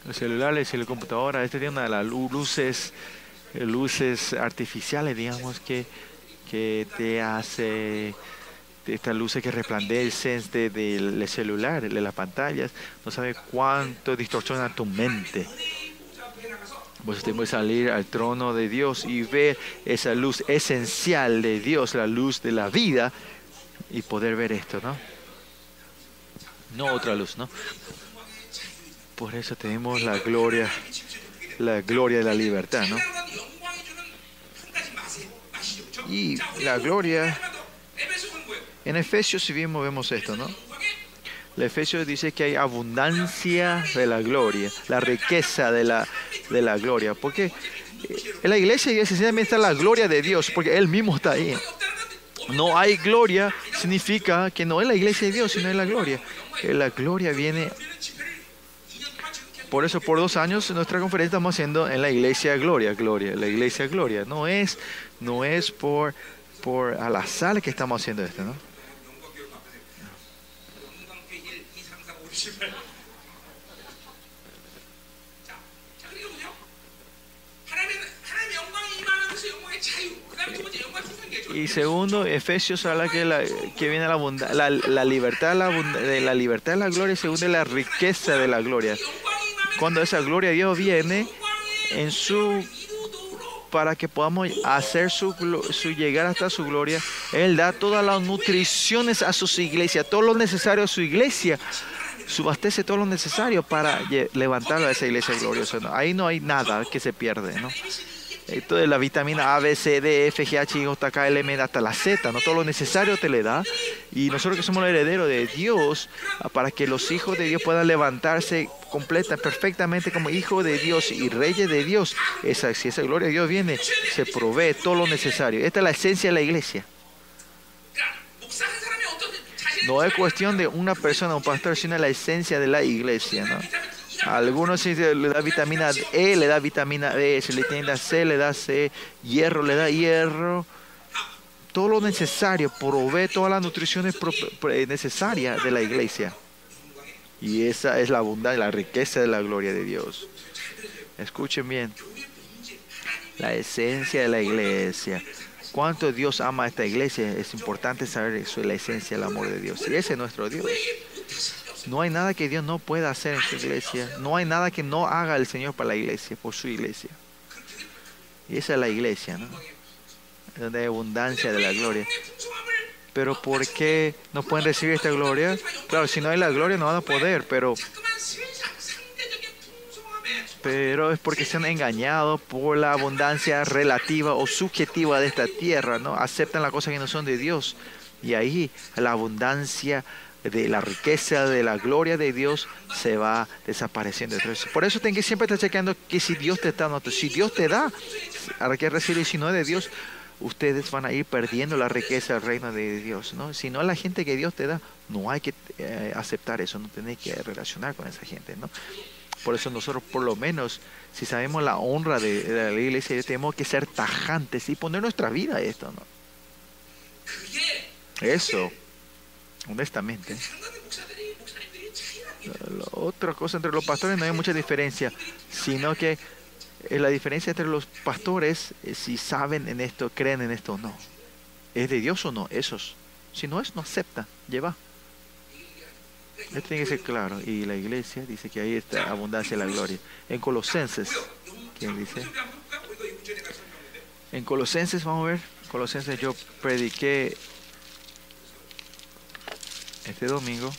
Los celulares y la computadora, este tiene una de las lu- luces, luces artificiales, digamos, que, que te hace estas luces que resplandecen de- del celular, de las pantallas, no sabe cuánto distorsiona tu mente. Pues tenemos que salir al trono de Dios y ver esa luz esencial de Dios, la luz de la vida, y poder ver esto, ¿no? No otra luz, ¿no? Por eso tenemos la gloria, la gloria de la libertad, ¿no? Y la gloria, en Efesios si bien vemos esto, ¿no? el Efesios dice que hay abundancia de la gloria, la riqueza de la, de la gloria. Porque en la iglesia esencialmente está la gloria de Dios, porque Él mismo está ahí. No hay gloria significa que no es la iglesia de Dios, sino es la gloria. Eh, la gloria viene... Por eso por dos años nuestra conferencia estamos haciendo en la iglesia gloria, gloria, la iglesia gloria. No es, no es por, por al azar que estamos haciendo esto, ¿no? 18. 자, 자 그리고 보죠. 하나님 하나님의 영광이 임하는 것이 영광의 자유. 그다음에 두 번째 영광 풍성계죠. Y segundo, Efesios habla que, la, que viene la, abunda- la, la libertad, la, abunda- de la libertad de la gloria, y segundo, la riqueza de la gloria. 영광이 임하면 Cuando esa gloria de Dios viene 영광의 en su 이루도록 para que podamos hacer su, glo- su llegar hasta su gloria, Él da todas las nutriciones a su iglesia, todo lo necesario a su iglesia, subastece todo lo necesario para levantarlo a esa iglesia gloriosa. Ahí no hay nada que se pierde, ¿no? La vitamina A, B, C, D, F, G, H, I, J, K, L, M, hasta la Z, ¿no? Todo lo necesario te le da. Y nosotros que somos los herederos de Dios, ah, para que los hijos de Dios puedan levantarse completa, perfectamente como hijos de Dios y reyes de Dios. Esa, si esa gloria de Dios viene, se provee todo lo necesario. Esta es la esencia de la iglesia. No es cuestión de una persona, un pastor, sino la esencia de la iglesia, algunos le da vitamina E, le da vitamina B, si le tiene C, le da C, hierro, le da hierro. Todo lo necesario, provee todas las nutriciones pro- necesarias de la iglesia. Y esa es la abundancia, la riqueza de la gloria de Dios. Escuchen bien. La esencia de la iglesia cuánto Dios ama a esta iglesia, es importante saber eso, la esencia del amor de Dios. Y ese es nuestro Dios. No hay nada que Dios no pueda hacer en su iglesia. No hay nada que no haga el Señor para la iglesia, por su iglesia. Y esa es la iglesia, ¿no? Donde hay abundancia de la gloria. Pero ¿por qué no pueden recibir esta gloria? Claro, si no hay la gloria no van a poder, pero pero es porque se han engañado por la abundancia relativa o subjetiva de esta tierra, ¿no? Aceptan las cosas que no son de Dios. Y ahí la abundancia de la riqueza de la gloria de Dios se va desapareciendo. Por eso tengo que siempre estar chequeando que si Dios te está dando, si Dios te da, hay que recibir, si no es de Dios, ustedes van a ir perdiendo la riqueza del reino de Dios, ¿no? Si no la gente que Dios te da, no hay que eh, aceptar eso, no tenés que relacionar con esa gente, ¿no? Por eso nosotros, por lo menos, si sabemos la honra de, la iglesia, tenemos que ser tajantes y poner nuestra vida a esto. Eso, honestamente. La otra cosa entre los pastores no hay mucha diferencia, sino que eh, la diferencia entre los pastores es si saben en esto, creen en esto o no. ¿Es de Dios o no? Esos. Si no es, no acepta, lleva. Esto tiene que ser claro. Y la iglesia dice que ahí está abundancia de la gloria. En Colosenses, ¿quién dice? En Colosenses, vamos a ver. Colosenses yo prediqué este domingo.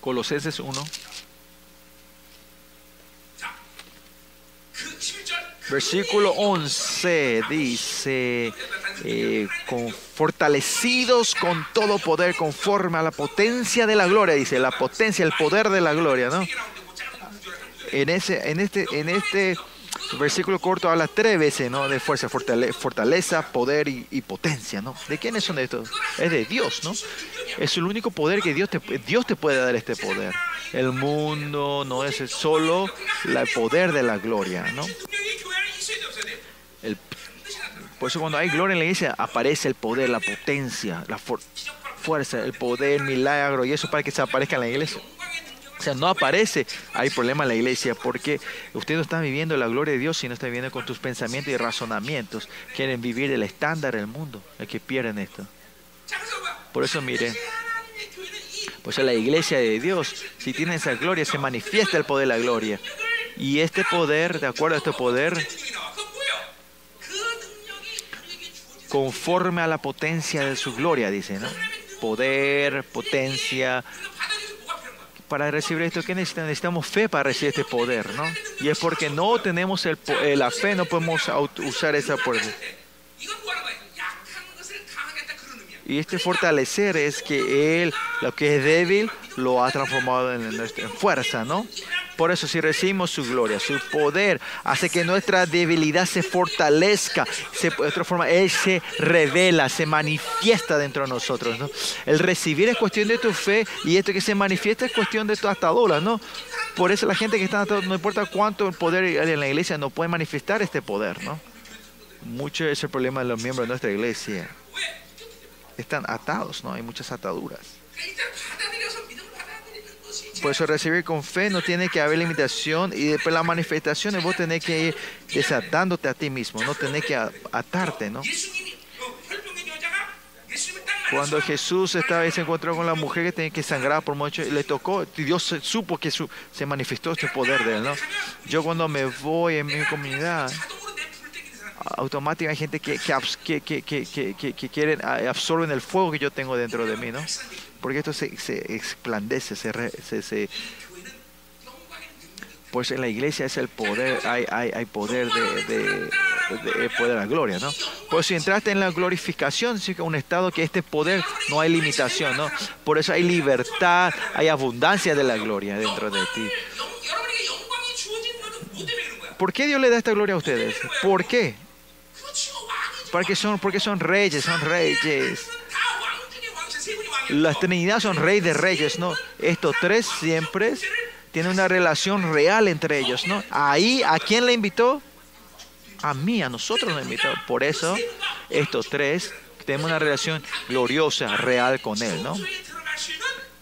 Colosenses 1. Versículo 11 dice, eh, con, fortalecidos con todo poder, conforme a la potencia de la gloria, dice, la potencia, el poder de la gloria, ¿no? En, ese, en, este, en este versículo corto habla tres veces, ¿no? De fuerza, fortale, fortaleza, poder y, potencia, ¿no? ¿De quiénes son estos? Es de Dios, ¿no? Es el único poder que Dios te, Dios te puede dar este poder. El mundo no es solo el poder de la gloria, ¿no? Por eso cuando hay gloria en la iglesia aparece el poder, la potencia, la fuerza, el poder, el milagro y eso para que se aparezca en la iglesia. O sea, no aparece, hay problema en la iglesia porque usted no está viviendo la gloria de Dios, sino está viviendo con tus pensamientos y razonamientos. Quieren vivir el estándar del mundo, el que pierden esto. Por eso mire, pues la iglesia de Dios, si tiene esa gloria, se manifiesta el poder de la gloria. Y este poder, de acuerdo a este poder, conforme a la potencia de su gloria, dice, ¿no? Poder, potencia. Para recibir esto, ¿qué necesitamos? Necesitamos fe para recibir este poder, ¿no? Y es porque no tenemos el, eh, la fe, no podemos usar esa fuerza. Y este fortalecer es que Él, lo que es débil, lo ha transformado en, en fuerza, ¿no? Por eso si recibimos su gloria, su poder, hace que nuestra debilidad se fortalezca, se, de otra forma, Él se revela, se manifiesta dentro de nosotros, ¿no? El recibir es cuestión de tu fe y esto que se manifiesta es cuestión de tu atadura, ¿no? Por eso la gente que está atado, no importa cuánto poder hay en la iglesia, no puede manifestar este poder, ¿no? Mucho es el problema de los miembros de nuestra iglesia están atados, ¿no? Hay muchas ataduras. Por eso recibir con fe no tiene que haber limitación y después las manifestaciones vos tenés que ir desatándote a ti mismo, no tenés que atarte, ¿no? Cuando Jesús estaba ahí, se encontró con la mujer que tenía que sangrar por mucho y le tocó, Dios supo que su, se manifestó este poder de él, ¿no? Yo cuando me voy en mi comunidad, automática, hay gente que, que, que, que, quieren, ah, absorben el fuego que yo tengo dentro de mí, ¿no? Porque esto se, se explandece, se, se, se pues en la iglesia es el poder, hay, hay, hay poder de, de, de, poder la gloria, ¿no? Pues si entraste en la glorificación, significa un estado que este poder no hay limitación, ¿no? Por eso hay libertad, hay abundancia de la gloria dentro de ti. ¿Por qué Dios le da esta gloria a ustedes? ¿Por qué? Porque son, porque son reyes, son reyes. Las Trinidad son rey de reyes, ¿no? Estos tres siempre tienen una relación real entre ellos, ¿no? Ahí, ¿a quién le invitó? A mí, a nosotros nos invitó. Por eso, estos tres tenemos una relación gloriosa, real con Él, ¿no?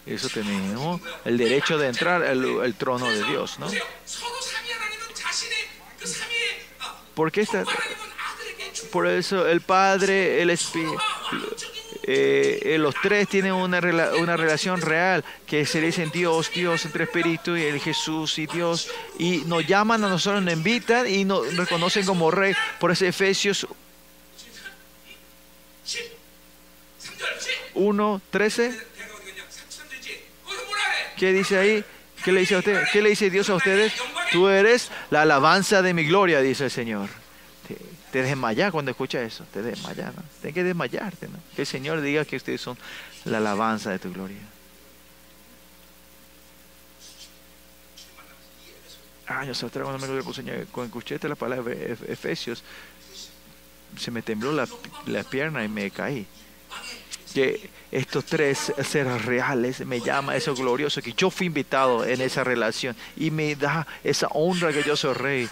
Eso tenemos el derecho de entrar al, al trono de Dios, ¿no? Porque esta, por eso el Padre, el Espíritu, eh, eh, los tres tienen una, rela una relación real, que se dicen Dios, Dios entre Espíritu y el Jesús y Dios. Y nos llaman a nosotros, nos invitan y nos reconocen como Rey. Por eso Efesios 1, 13. ¿Qué dice ahí? ¿Qué le dice a usted? ¿Qué le dice Dios a ustedes? Tú eres la alabanza de mi gloria, dice el Señor. Te, desmayas cuando escuchas eso, te desmayas, ¿no? Tienes que desmayarte. Que el Señor diga que ustedes son la alabanza de tu gloria. Años atrás cuando me lo puse, cuando escuché esta la palabra Efesios, se me tembló la, la pierna y me caí. Que estos tres seres reales me llama eso glorioso, que yo fui invitado en esa relación y me da esa honra que yo soy rey.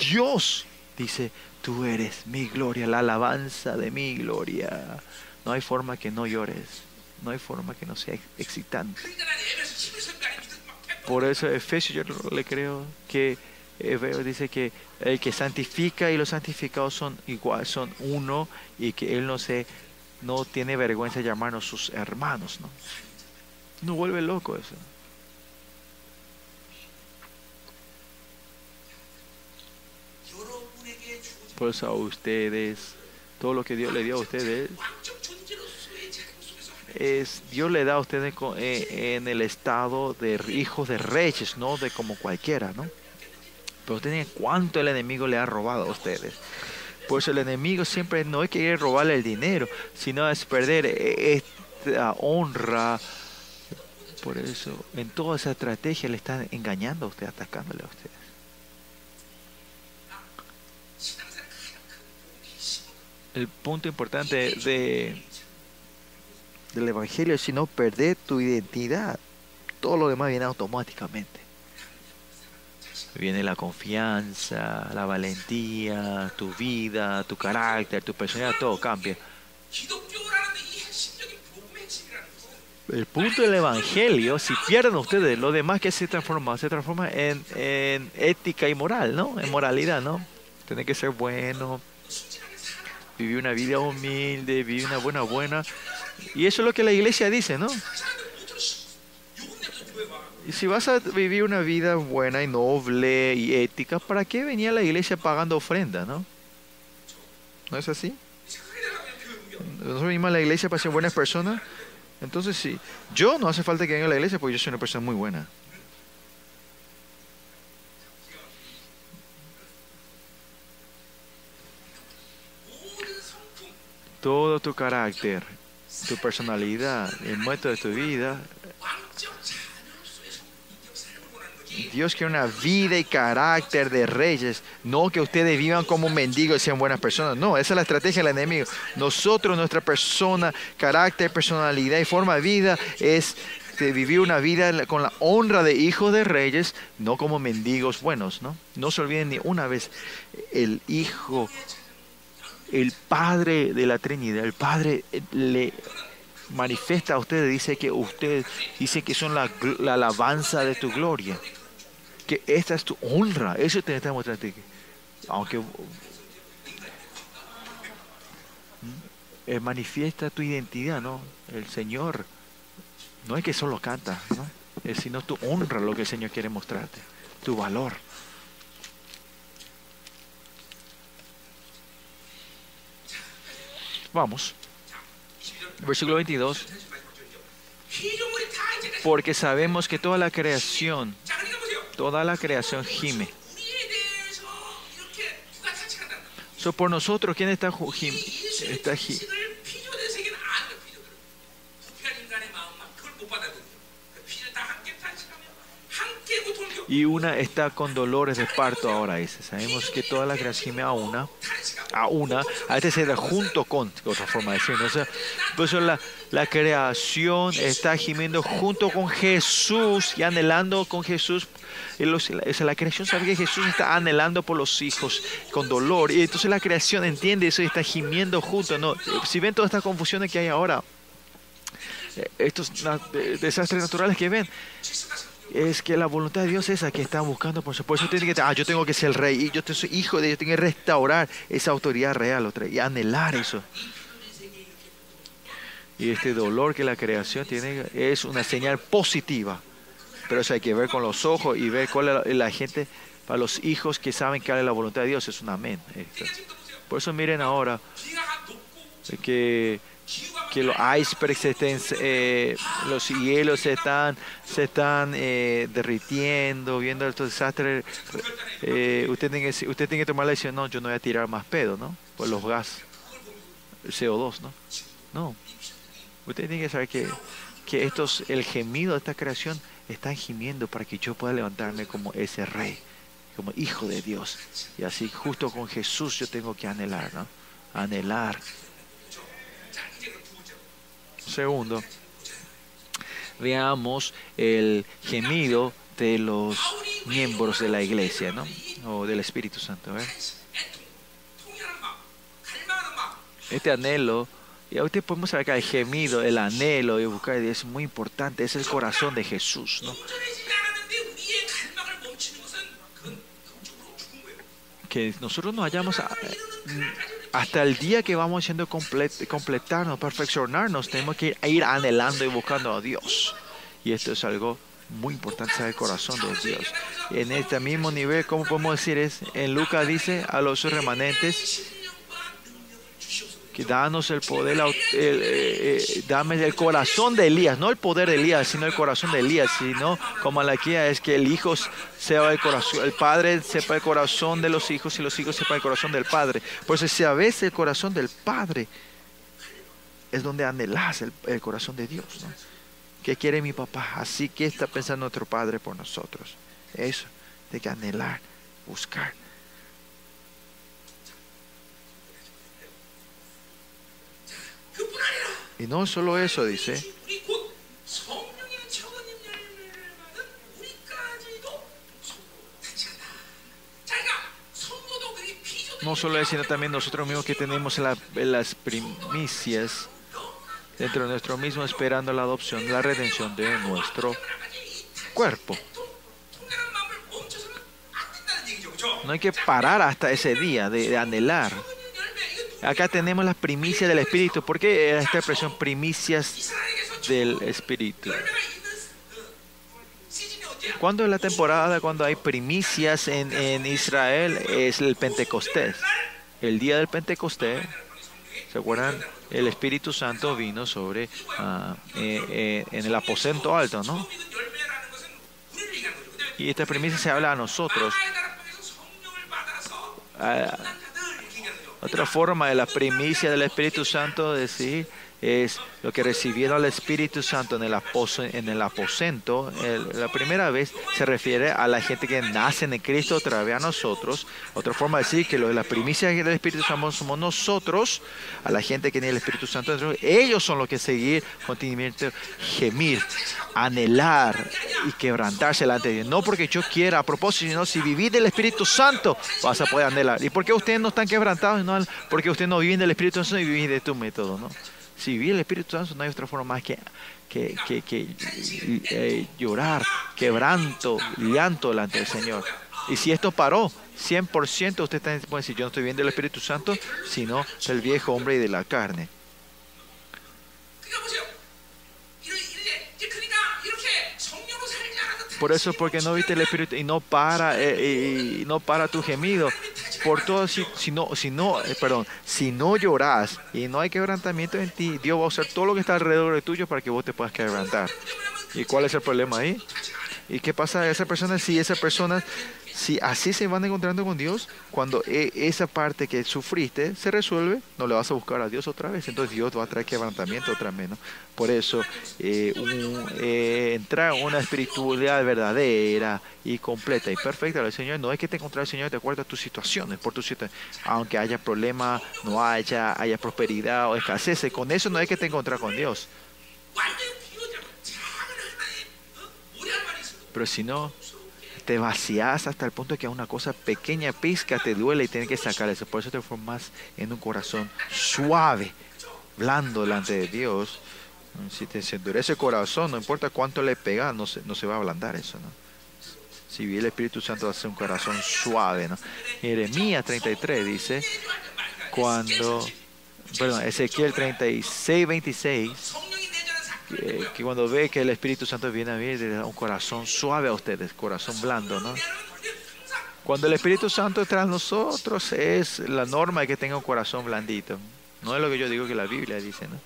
Dios dice, Tú eres mi gloria, la alabanza de mi gloria. No hay forma que no llores. No hay forma que no sea excitante. Por eso Efesios yo le creo que dice que el que santifica y los santificados son igual, son uno y que él no se no tiene vergüenza de llamarnos sus hermanos, ¿no? No vuelve loco eso. Por a ustedes, todo lo que Dios le dio a ustedes, es, Dios le da a ustedes eh, en el estado de hijos de reyes, no de como cualquiera, ¿no? Pero ustedes cuánto el enemigo le ha robado a ustedes. Por eso el enemigo siempre no es querer robarle el dinero, sino es perder e, esta honra. Por eso, en toda esa estrategia le están engañando a usted, atacándole a usted. el punto importante de, del Evangelio es si no perder tu identidad. Todo lo demás viene automáticamente. Viene la confianza, la valentía, tu vida, tu carácter, tu personalidad, todo cambia. El punto del Evangelio, si pierden ustedes lo demás que se transforma, se transforma en, en ética y moral, ¿no? En moralidad, ¿no? Tiene que ser bueno, viví una vida humilde, viví una buena buena. Y eso es lo que la iglesia dice, ¿no? Y si vas a vivir una vida buena y noble y ética, ¿para qué venía la iglesia pagando ofrenda, no? ¿No es así? Nosotros venimos a la iglesia para ser buenas personas. Entonces, sí, yo no hace falta que venga a la iglesia porque yo soy una persona muy buena. todo tu carácter, tu personalidad, el método de tu vida. Dios quiere una vida y carácter de reyes, no que ustedes vivan como mendigos y sean buenas personas. No, esa es la estrategia del enemigo. Nosotros, nuestra persona, carácter, personalidad y forma de vida es de vivir una vida con la honra de hijos de reyes, no como mendigos buenos, ¿no? No se olviden ni una vez, el hijo el Padre de la Trinidad, el Padre eh, le manifiesta a ustedes, dice que ustedes dice que son la, alabanza de tu gloria, que esta es tu honra, eso te está mostrando. que- Aunque mm, eh, manifiesta tu identidad, ¿no? El Señor no es que solo canta, ¿no? Es sino tu honra lo que el Señor quiere mostrarte, tu valor. Vamos. Versículo 22. Porque sabemos que toda la creación, toda la creación gime. So, por nosotros, ¿quién está, gim, está? Y una está con dolores de parto ahora, dice. Sabemos que toda la creación gime a una a una, a este se da junto con, otra forma de decirlo. Sea, por la, la creación está gimiendo junto con Jesús y anhelando con Jesús. Los- la- creación sabe que Jesús está anhelando por los hijos con dolor. Y entonces la creación entiende eso y está gimiendo junto. ¿no? Si ven todas estas confusiones que hay ahora, eh, estos de- desastres naturales que ven, es que la voluntad de Dios es esa que están buscando, por supuesto. Tiene que, ah, yo tengo que ser el rey y yo soy hijo de Dios, tengo que restaurar esa autoridad real y anhelar eso. Y este dolor que la creación tiene es una señal positiva, pero eso hay que ver con los ojos y ver cuál es la, gente, para los hijos que saben cuál es la voluntad de Dios, es un amén. Por eso miren ahora que que los icebergs estén, eh, los hielos se están, se están eh, derritiendo, viendo estos desastres. eh, usted, tiene que, usted tiene que tomar la decisión, no, yo no voy a tirar más pedo, ¿no? Por los gas, el CO2, ¿no? No. Usted tiene que saber que, que estos, el gemido de esta creación están gimiendo para que yo pueda levantarme como ese rey, como hijo de Dios. Y así justo con Jesús yo tengo que anhelar, ¿no? Anhelar. Segundo, veamos el gemido de los miembros de la iglesia, ¿no? O del Espíritu Santo. Este anhelo, y ahorita podemos saber que el gemido, el anhelo y buscar, es muy importante, es el corazón de Jesús, ¿no? Que nosotros nos hayamos hasta el día que vamos siendo comple- completarnos, perfeccionarnos, tenemos que ir anhelando y buscando a Dios. Y esto es algo muy importante, saber el corazón de Dios. En este mismo nivel, ¿cómo podemos decir? Es, en Lucas dice a los remanentes que danos el poder, la- eh, eh, dame el corazón de Elías, no el poder de Elías, sino el corazón de Elías, sino como Malaquía es que el hijo sea el corazón, el padre sepa el corazón de los hijos y los hijos sepan el corazón del padre. Por eso si a veces el corazón del padre es donde anhelas el, el corazón de Dios, ¿no? ¿Qué quiere mi papá? Así que está pensando nuestro padre por nosotros. Eso, de que anhelar, buscar. Y no solo eso dice, no solo eso, sino también nosotros mismos que tenemos las primicias dentro de nuestro mismo esperando la adopción, la redención de nuestro cuerpo. No hay que parar hasta ese día de anhelar. Acá tenemos las primicias del Espíritu. ¿Por qué eh, esta expresión primicias del Espíritu? ¿Cuándo es la temporada cuando hay primicias en, en Israel? Es el Pentecostés. El día del Pentecostés, ¿se acuerdan? El Espíritu Santo vino sobre ah, eh, eh, en el aposento alto, ¿no? Y esta primicia se habla a nosotros. Ah, otra forma de la primicia del Espíritu Santo decir es lo que recibieron al Espíritu Santo en el, aposo- en el aposento. El- la primera vez se refiere a la gente que nace en Cristo otra vez a nosotros. Otra forma de decir que lo de la primicia del Espíritu Santo somos nosotros, a la gente que tiene el Espíritu Santo ellos son los que seguir continuamente gemir, anhelar y quebrantarse delante de Dios. No porque yo quiera a propósito, sino si vivís del Espíritu Santo vas a poder anhelar. ¿Y por qué ustedes no están quebrantados? No, porque ustedes no viven del Espíritu Santo y vivís de tu método, ¿no? Si vivís el Espíritu Santo no hay otra forma más que, que, que, eh, llorar, quebranto, llanto delante del Señor. Y si esto paró, 100% usted está, puede decir, yo no estoy bien del Espíritu Santo, sino del viejo hombre y de la carne. Por eso, porque no viste el Espíritu y no para, eh, y, no para tu gemido. Por todo, si, si no, si no, eh, perdón, si no lloras y no hay quebrantamiento en ti, Dios va a usar todo lo que está alrededor de tuyo para que vos te puedas quebrantar. ¿Y cuál es el problema ahí? ¿Y qué pasa a esa persona si esa persona, si así se van encontrando con Dios, cuando e, esa parte que sufriste se resuelve, no le vas a buscar a Dios otra vez. Entonces Dios va a traer quebrantamiento otra vez. ¿no? Por eso, eh, un, eh, entrar en una espiritualidad verdadera y completa y perfecta del Señor, no es que te encontrar al Señor de acuerdo a tus situaciones, por tus situaciones. Aunque haya problemas, no haya, haya prosperidad o escasez, con eso no hay que te encontrar con Dios. Pero si no, te vacías hasta el punto de que una cosa pequeña pizca te duele y tienes que sacar eso. Por eso te formas en un corazón suave, blando delante de Dios. Si te endurece el corazón, no importa cuánto le pegas, no se, no se va a ablandar eso. ¿no? Si el Espíritu Santo hace un corazón suave. ¿no? Jeremías 33 dice, cuando, perdón, Ezequiel 36, 26 que, cuando ve que el Espíritu Santo viene a mí, le da un corazón suave a ustedes, corazón blando, ¿no? Cuando el Espíritu Santo está en nosotros, es la norma de que tenga un corazón blandito. No es lo que yo digo que la Biblia dice, ¿no?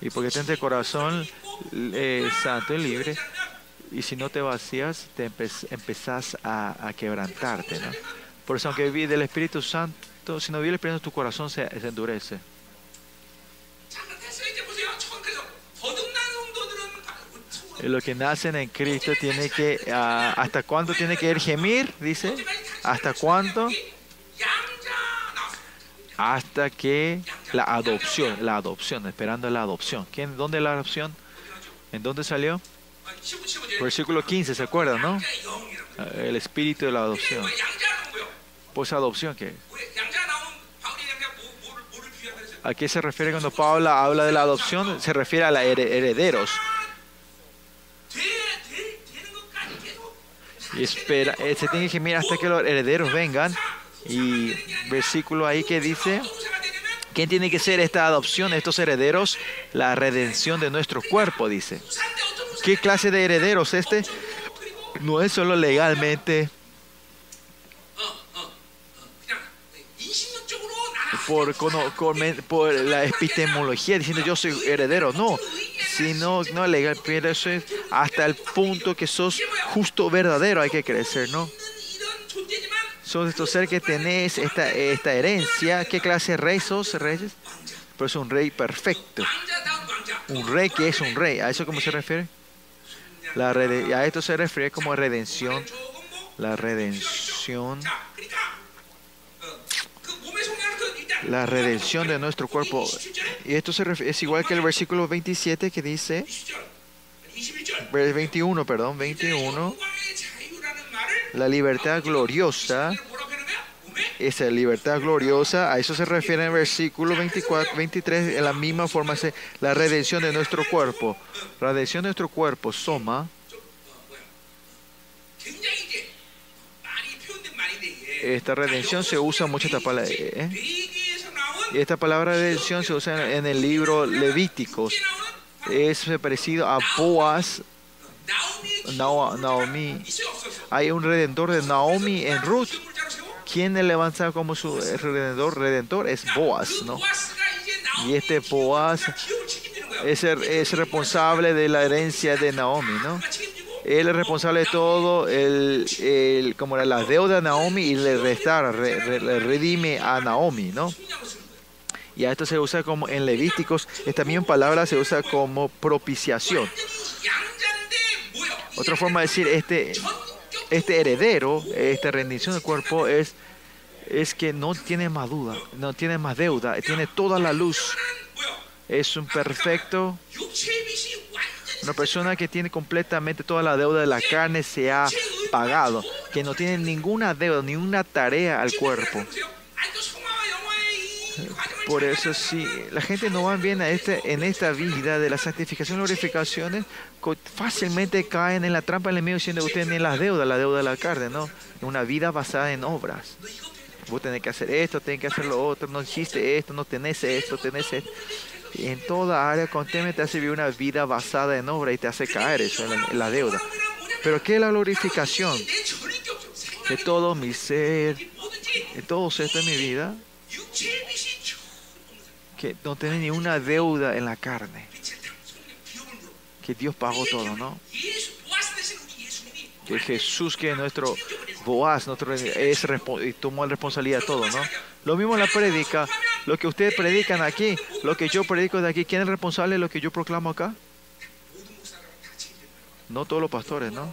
Y porque tienes el corazón eh, santo y libre, y si no te vacías, te empe empezás a, quebrantarte, ¿no? Por eso, aunque vive del Espíritu Santo, si no vive el Espíritu Santo, tu corazón se endurece. Eh, los que nacen en Cristo tiene que, ah, ¿hasta cuánto tiene que ir gemir? Dice, ¿hasta cuánto? Hasta que la adopción, la adopción, esperando la adopción. ¿Quién, ¿Dónde la adopción? ¿En dónde salió? Versículo 15, ¿se acuerdan, no? Ah, el espíritu de la adopción. Pues adopción, ¿qué? ¿A qué se refiere cuando Pablo habla de la adopción? Se refiere a los herederos. Y espera, eh, se tiene que gemir hasta que los herederos vengan. Y versículo ahí que dice, ¿quién tiene que ser esta adopción de estos herederos? La redención de nuestro cuerpo, dice. ¿Qué clase de herederos este? No es solo legalmente. Por, por la epistemología diciendo yo soy heredero, no, sino no alegar, pero eso es hasta el punto que sos justo verdadero, hay que crecer, ¿no? Sos estos seres que tenés esta, esta herencia, ¿qué clase de rey sos, reyes? Pero es un rey perfecto, un rey que es un rey, ¿a eso cómo se refiere? A esto se refiere como redención, la redención la redención de nuestro cuerpo. Y esto se es igual que el versículo 27 que dice, 21, perdón, 21, la libertad gloriosa, esa libertad gloriosa, a eso se refiere en el versículo 24, 23, en la misma forma, la redención de nuestro cuerpo. La redención de nuestro cuerpo, soma, esta redención se usa mucho esta palabra. ¿eh? Esta palabra de elección se usa en el libro Levíticos. Es parecido a Boaz, Naomi. Hay un redentor de Naomi en Ruth. Quien le levanta como su redentor? Redentor es Boaz, ¿no? Y este Boaz es, es responsable de la herencia de Naomi, ¿no? Él es responsable de todo, el, el como la, la deuda de Naomi y le restaura, re, re, redime a Naomi, ¿no? Y a esto se usa como en Levíticos, esta misma palabra se usa como propiciación. Otra forma de decir este, este heredero, esta rendición del cuerpo es, es que no tiene más duda, no tiene más deuda, tiene toda la luz. Es un perfecto, una persona que tiene completamente toda la deuda de la carne se ha pagado, que no tiene ninguna deuda, ninguna tarea al cuerpo por eso si la gente no va bien a este, en esta vida de la santificación y glorificaciones, fácilmente caen en la trampa del enemigo diciendo ustedes ni las deudas, la deuda de la carne, ¿no? Una vida basada en obras. Vos tenés que hacer esto, tenés que hacer lo otro, no hiciste esto, no tenés esto, tenés esto. Y en toda área conteme te hace vivir una vida basada en obra y te hace caer eso en la, deuda. Pero ¿qué es la glorificación? Que todo mi ser, que todo esto en mi vida, que no tiene ni una deuda en la carne. Que Dios pagó todo, ¿no? Que Jesús, que es nuestro Boaz, nuestro, es, tomó la responsabilidad de todo, ¿no? Lo mismo la prédica, lo que ustedes predican aquí, lo que yo predico de aquí, ¿quién es responsable de lo que yo proclamo acá? No todos los pastores, ¿no?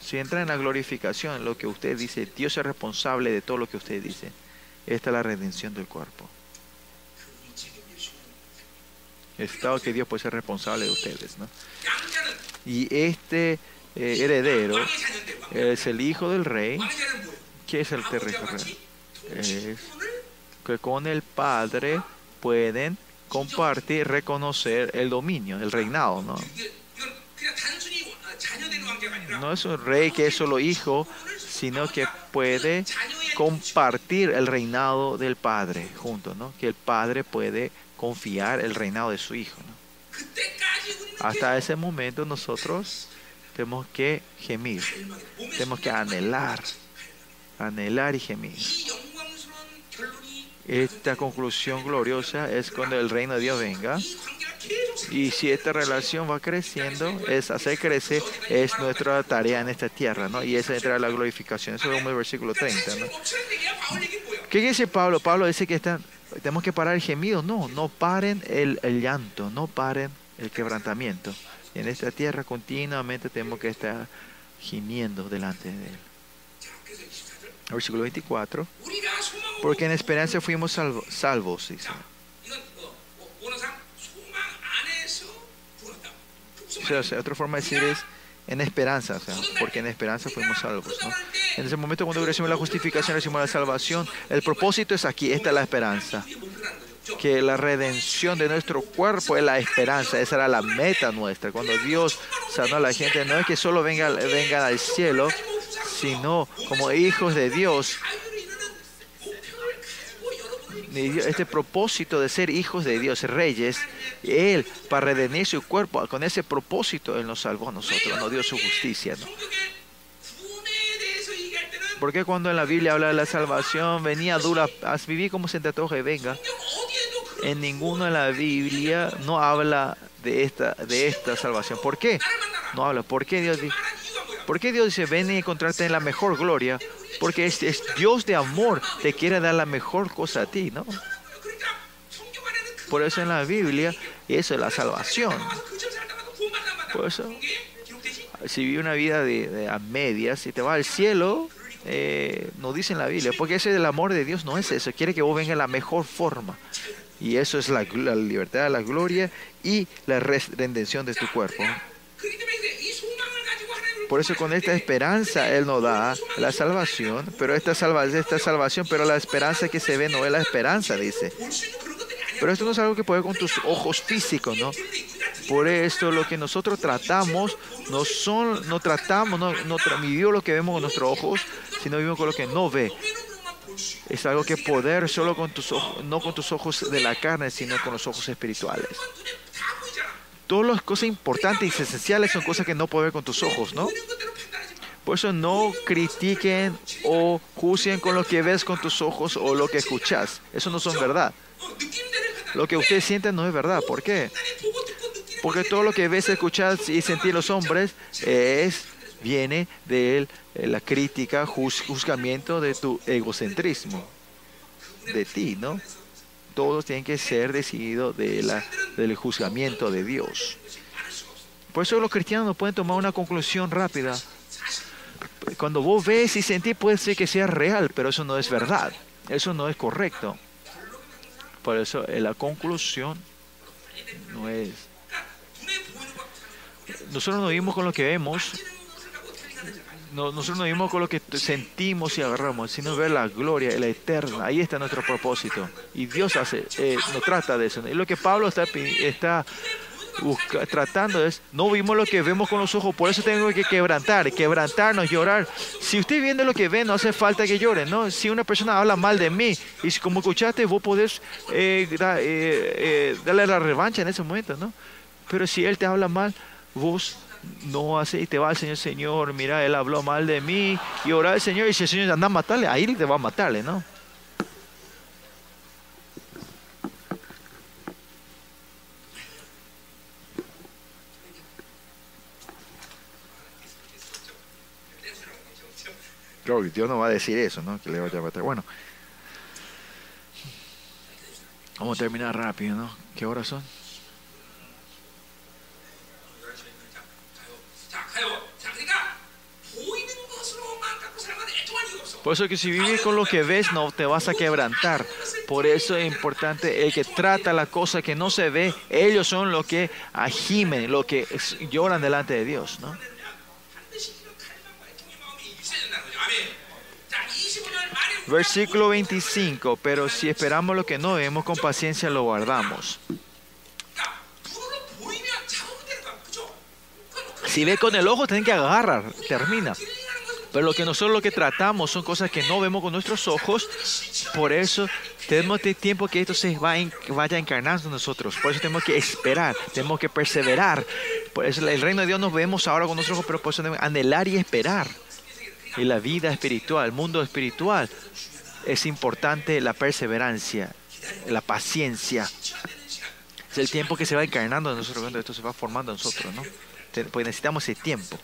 Si entra en la glorificación, lo que usted dice, Dios es responsable de todo lo que usted dice. Esta es la redención del cuerpo. Estado que Dios puede ser responsable de ustedes. ¿no? Y este eh, heredero es el hijo del rey, que es el terreno es que con el padre pueden compartir, reconocer el dominio, el reinado. ¿no? no es un rey que es solo hijo, sino que puede compartir el reinado del Padre junto, ¿no? Que el Padre puede confiar el reinado de su Hijo. Hasta ese momento nosotros tenemos que gemir, tenemos que anhelar, anhelar y gemir. Esta conclusión gloriosa es cuando el reino de Dios venga. Y si esta relación va creciendo, es hacer crecer, es nuestra tarea en esta tierra, ¿no? Y esa entra la glorificación. Eso es el versículo 30, ¿Qué dice Pablo? Pablo dice que están tenemos que parar el gemido. No, no paren el, el llanto, no paren el quebrantamiento. Y en esta tierra continuamente tenemos que estar gimiendo delante de Él. Versículo 24. Porque en esperanza fuimos salvo, salvos, dice. O sea, otra forma de decir es en esperanza, o sea, porque en esperanza fuimos salvos. ¿no? En ese momento cuando recibimos la justificación, recibimos la salvación. El propósito es aquí, esta es la esperanza. Que la redención de nuestro cuerpo es la esperanza, esa era la meta nuestra. Cuando Dios sanó a la gente, no es que solo vengan, vengan al cielo, sino como hijos de Dios, este propósito de ser hijos de Dios, reyes, Él, para redenir su cuerpo, con ese propósito Él nos salvó a nosotros, nos dio su justicia. ¿no? Porque cuando en la Biblia habla de la salvación, venía dura, haz vivir como se te antoje, venga. En ninguno de la Biblia no habla de esta, de esta salvación. ¿Por qué? No habla. ¿Por qué Dios dice? ¿Por qué Dios dice, ven y encontrarte en la mejor gloria? Porque es, Dios de amor, te quiere dar la mejor cosa a ti, ¿no? Por eso en la Biblia, eso es la salvación. Por eso, si vive una vida de, a medias, si te va al cielo, eh, nos dice en la Biblia, porque ese del amor de Dios no es eso, quiere que vos venga la mejor forma. Y eso es la libertad, la gloria y la redención de tu cuerpo. Por eso con esta esperanza Él nos da la salvación, pero esta, esta salvación, pero la esperanza que se ve no es la esperanza, dice. Pero esto no es algo que puedes con tus ojos físicos, ¿no? Por esto lo que nosotros tratamos no son, no tratamos, no, no vivimos lo que vemos con nuestros ojos, sino vivimos con lo que no ve. Es algo que poder solo con tus ojos, no con tus ojos de la carne, sino con los ojos espirituales todas las cosas importantes y esenciales son cosas que no puedes ver con tus ojos, ¿no? Por eso no critiquen o juzguen con lo que ves con tus ojos o lo que escuchas. Eso no son verdad. Lo que ustedes sienten no es verdad. ¿Por qué? Porque todo lo que ves, escuchas y sentir los hombres es viene de eh, la crítica, juzgamiento de tu egocentrismo, de ti, ¿no? Todos tienen que ser decididos de del juzgamiento de Dios. Por eso los cristianos no pueden tomar una conclusión rápida. Cuando vos ves y sentís puede ser que sea real, pero eso no es verdad. Eso no es correcto. Por eso eh, la conclusión no es... Nosotros no vivimos con lo que vemos, no, nosotros no vivimos con lo que sentimos y agarramos, sino ver la gloria, la eterna. Ahí está nuestro propósito. Y Dios hace, eh, nos trata de eso. Y lo que Pablo está, está tratando es, no vimos lo que vemos con los ojos, por eso tengo que quebrantar, quebrantarnos, llorar. Si usted viendo lo que ve, no hace falta que llore, ¿no? Si una persona habla mal de mí, y si como escuchaste, vos podés eh, eh, eh, darle la revancha en ese momento, ¿no? Pero si él te habla mal, vos no y te va al Señor, Señor, mira, él habló mal de mí, y orar al Señor, y si el Señor anda a matarle, ahí te va a matarle, ¿no? Claro, Dios no va a decir eso, ¿no? Que le vaya a matar. Bueno, vamos a terminar rápido, ¿no? ¿Qué horas son? Por eso que si vives con lo que ves no te vas a quebrantar. Por eso es importante el que trata la cosa que no se ve. Ellos son los que agimen, los que lloran delante de Dios, ¿no? Versículo 25, pero si esperamos lo que no vemos, con paciencia lo guardamos. Si ve con el ojo, tienen que agarrar, termina. Pero lo que nosotros lo que tratamos son cosas que no vemos con nuestros ojos. Por eso tenemos tiempo que esto se vaya encarnando en nosotros. Por eso tenemos que esperar, tenemos que perseverar. Por eso el reino de Dios nos vemos ahora con nuestros ojos, pero por eso tenemos que anhelar y esperar. Y la vida espiritual, el mundo espiritual, es importante la perseverancia, la paciencia. Es el tiempo que se va encarnando en nosotros, cuando esto se va formando en nosotros, ¿no? Pues necesitamos ese tiempo.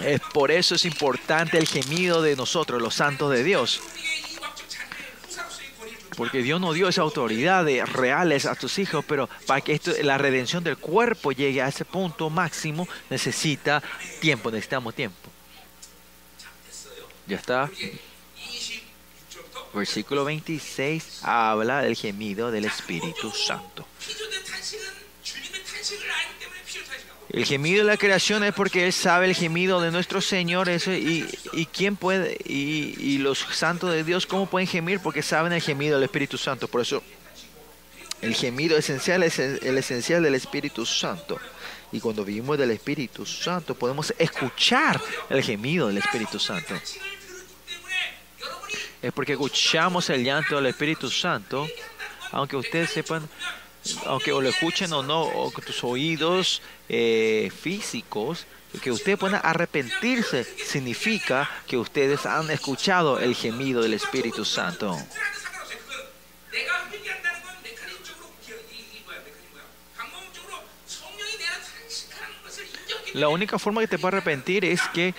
Es por eso es importante el gemido de nosotros, los santos de Dios. Porque Dios no dio esa autoridad de reales a tus hijos, pero para que esto, la redención del cuerpo llegue a ese punto máximo, necesita tiempo, necesitamos tiempo. Ya está. Versículo 26 habla del gemido del Espíritu Santo. El gemido de la creación es porque Él sabe el gemido de nuestro Señor. y, y, quién puede, y, los santos de Dios, ¿cómo pueden gemir? Porque saben el gemido del Espíritu Santo. Por eso, el gemido esencial es el esencial del Espíritu Santo. Y cuando vivimos del Espíritu Santo, podemos escuchar el gemido del Espíritu Santo. Es porque escuchamos el llanto del Espíritu Santo, aunque ustedes sepan aunque lo escuchen o no, o tus oídos eh, físicos, que ustedes puedan arrepentirse significa que ustedes han escuchado el gemido del Espíritu Santo. La única forma que te puedes arrepentir es que,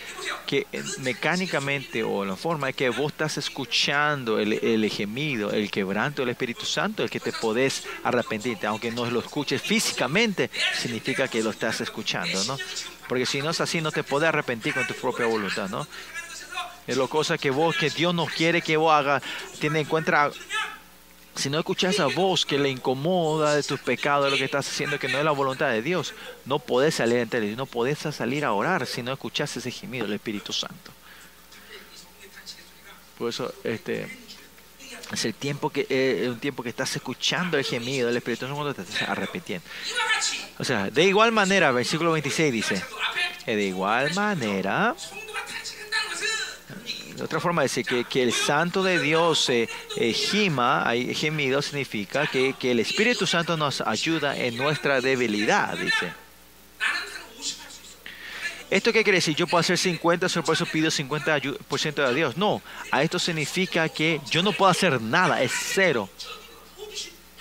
que mecánicamente o la forma es que vos estás escuchando el, el, gemido, el quebranto del Espíritu Santo, el que te podés arrepentirte. Aunque no lo escuches físicamente, significa que lo estás escuchando, ¿no? Porque si no es así, no te puedes arrepentir con tu propia voluntad, ¿no? Es lo cosa que vos, que Dios no quiere que vos hagas, tiene en cuenta si no escuchas a vos que le incomoda de tus pecados, lo que estás haciendo que no es la voluntad de Dios, no podés salir a Dios, no podés salir a orar si no escuchas ese gemido del Espíritu Santo. Por eso, este, es el tiempo que eh, un tiempo que estás escuchando el gemido del Espíritu Santo cuando te estás arrepintiendo. O sea, de igual manera, versículo 26 dice, de igual manera, otra forma de decir que, que el santo de Dios eh, eh gemido, significa que, que el Espíritu Santo nos ayuda en nuestra debilidad, dice. ¿Esto qué quiere decir? Yo puedo hacer 50, por eso pido 50% de Dios. No, a esto significa que yo no puedo hacer nada, es cero.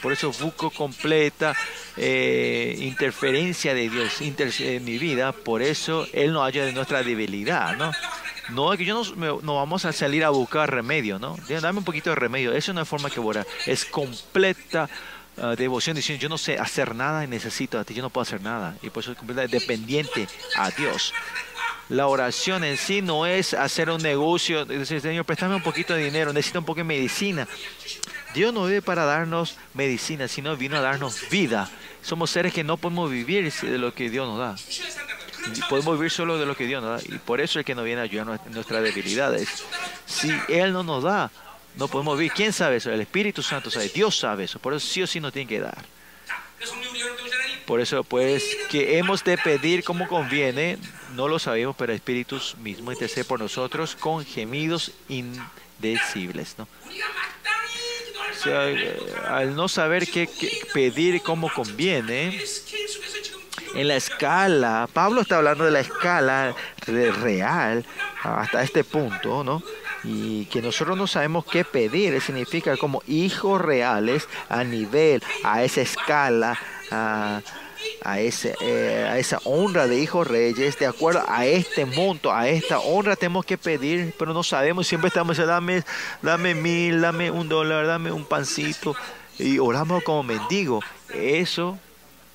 Por eso busco completa eh, interferencia de Dios en mi vida. Por eso Él nos ayuda en nuestra debilidad, ¿no? No, que yo no, no vamos a salir a buscar remedio, ¿no? Dame un poquito de remedio. Eso no es forma que orar. Es completa ah, devoción diciendo yo no sé hacer nada y necesito a ti, yo no puedo hacer nada. Y por eso es completa dependiente a Dios. La oración en sí no es hacer un negocio, decir, Señor, préstame un poquito de dinero, necesito un poco de medicina. Dios no vive para darnos medicina, sino vino a darnos vida. Somos seres que no podemos vivir de lo que Dios nos da podemos vivir solo de lo que Dios nos da. Y por eso es que nos viene a ayudar nuestras debilidades. Si Él no nos da, no podemos vivir. ¿Quién sabe eso? El Espíritu Santo sabe. Dios sabe eso. Por eso sí o sí nos tiene que dar. Por eso, pues, que hemos de pedir como conviene, no lo sabemos, pero el Espíritu mismo intercede por nosotros con gemidos indecibles. ¿no? O sea, eh, al no saber qué pedir como conviene, en la escala, Pablo está hablando de la escala real hasta este punto, ¿no? Y que nosotros no sabemos qué pedir, significa como hijos reales a nivel, a esa escala, eh, a, esa honra de hijos reyes, de acuerdo a este monto, a esta honra tenemos que pedir, pero no sabemos, siempre estamos diciendo, dame, dame mil, dame un dólar, dame un pancito, y oramos como mendigo. Eso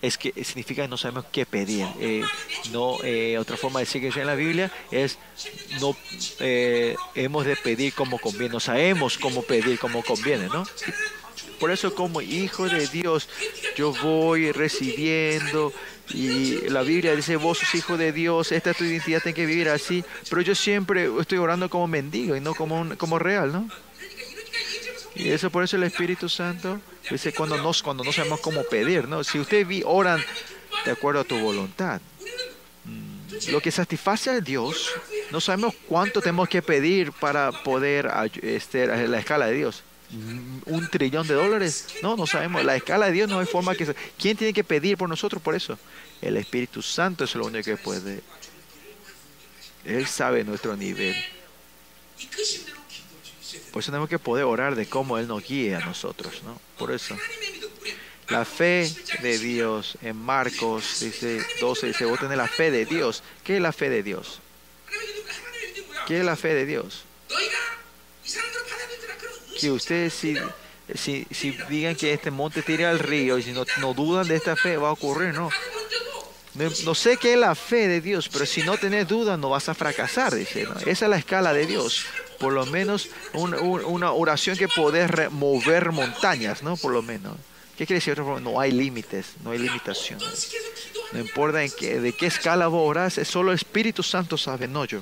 es que significa que no sabemos qué pedir. Eh, no, eh, otra forma de decir que en la Biblia es no eh, hemos de pedir como conviene, no sabemos cómo pedir como conviene, ¿no? Por eso como hijo de Dios yo voy recibiendo y la Biblia dice vos sos hijo de Dios, esta es tu identidad, tienes que vivir así, pero yo siempre estoy orando como mendigo y no como, un- como real, ¿no? Y eso por eso el Espíritu Santo dice cuando no, cuando no sabemos cómo pedir, ¿no? Si ustedes oran de acuerdo a tu voluntad, mm, lo que satisface a Dios, no sabemos cuánto tenemos que pedir para poder este, la escala de Dios. Mm, Un trillón de dólares, no, no sabemos. La escala de Dios no hay forma que... ¿Quién tiene que pedir por nosotros por eso? El Espíritu Santo es lo único que puede. Él sabe nuestro nivel. Por eso tenemos que poder orar de cómo Él nos guía a nosotros, ¿no? Por eso. La fe de Dios en Marcos dice 12, dice, vos tenés la fe de Dios. ¿Qué es la fe de Dios? ¿Qué es la fe de Dios? Que ustedes si, si, si digan que este monte tira al río y si no, no dudan de esta fe, va a ocurrir, ¿no? No, no sé qué es la fe de Dios, pero si no tenés dudas no vas a fracasar, dice. ¿no? Esa es la escala de Dios por lo menos un, una oración que podés remover montañas, ¿no? Por lo menos. ¿Qué quiere decir? No hay límites, no hay limitaciones. No importa en qué, de qué escala vos orás, es solo Espíritu Santo sabe, no yo.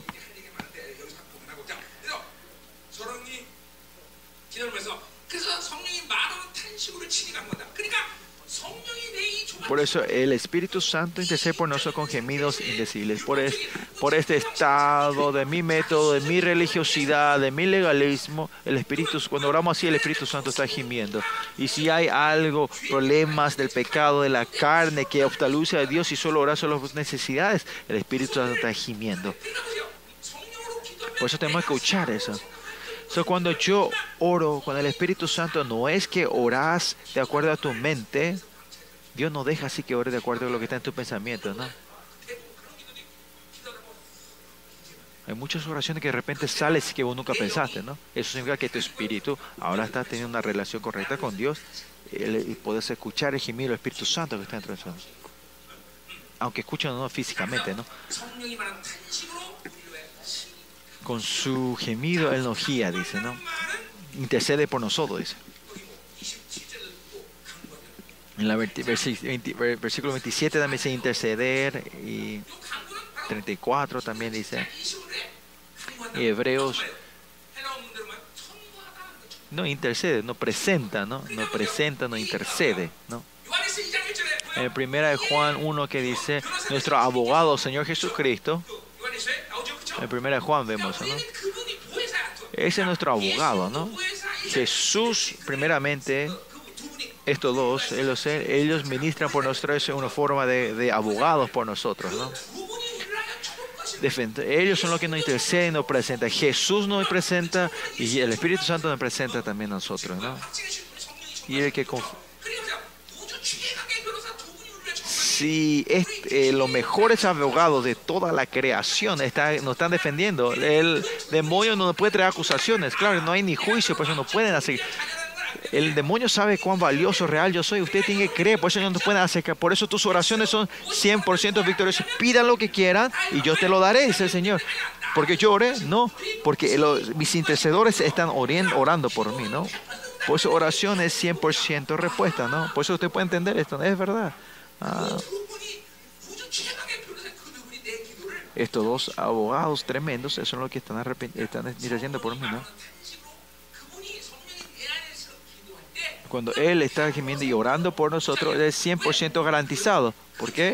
Por eso el Espíritu Santo intercede por nosotros con gemidos indecibles. Por, es, por este estado de mi método, de mi religiosidad, de mi legalismo, el Espíritu, cuando oramos así, el Espíritu Santo está gimiendo. Y si hay algo, problemas del pecado, de la carne que obstaluce a Dios y solo orar solo las necesidades, el Espíritu Santo está gimiendo. Por eso tenemos que escuchar eso. So, cuando yo oro con el Espíritu Santo, no es que orás de acuerdo a tu mente, Dios no deja así que ores de acuerdo con lo que está en tus pensamientos, ¿no? Hay muchas oraciones que de repente sales que vos nunca pensaste, ¿no? Eso significa que tu espíritu ahora está teniendo una relación correcta con Dios y podés escuchar el gemido del Espíritu Santo que está dentro de nosotros. Aunque escuchan no físicamente, ¿no? Con su gemido él nos guía, dice, ¿no? Intercede por nosotros, dice. En la versículo 27 también dice interceder y 34 también dice. Y Hebreos no intercede, no presenta, ¿no? No presenta, no intercede, ¿no? En primera de Juan 1 que dice, nuestro abogado Señor Jesucristo. En primera de Juan vemos, ¿no? Ese es nuestro abogado, ¿no? Jesús primeramente estos dos, ellos, ellos ministran por nosotros es una forma de, de abogados por nosotros, ¿no? Ellos son los que nos interceden, nos presenta. Jesús nos presenta y el Espíritu Santo nos presenta también a nosotros, ¿no? Y el que si este, los mejores abogados de toda la creación está, nos están defendiendo, el demonio no puede traer acusaciones, claro, no hay ni juicio, pues por eso no pueden hacer. El demonio sabe cuán valioso, real yo soy. Usted tiene que creer, por eso no nos pueden acercar. Por eso tus oraciones son 100% victoriosas. Pidan lo que quieran y yo te lo daré, dice el Señor. Porque yo oré, no, porque los, mis intercedores están orando por mí, ¿no? Por eso oración es 100% respuesta, ¿no? Por eso usted puede entender esto, es verdad. Ah. Estos dos abogados tremendos, eso es lo que están, están diciendo por mí, ¿no? Cuando Él está gemiendo y orando por nosotros, es 100% garantizado. ¿Por qué?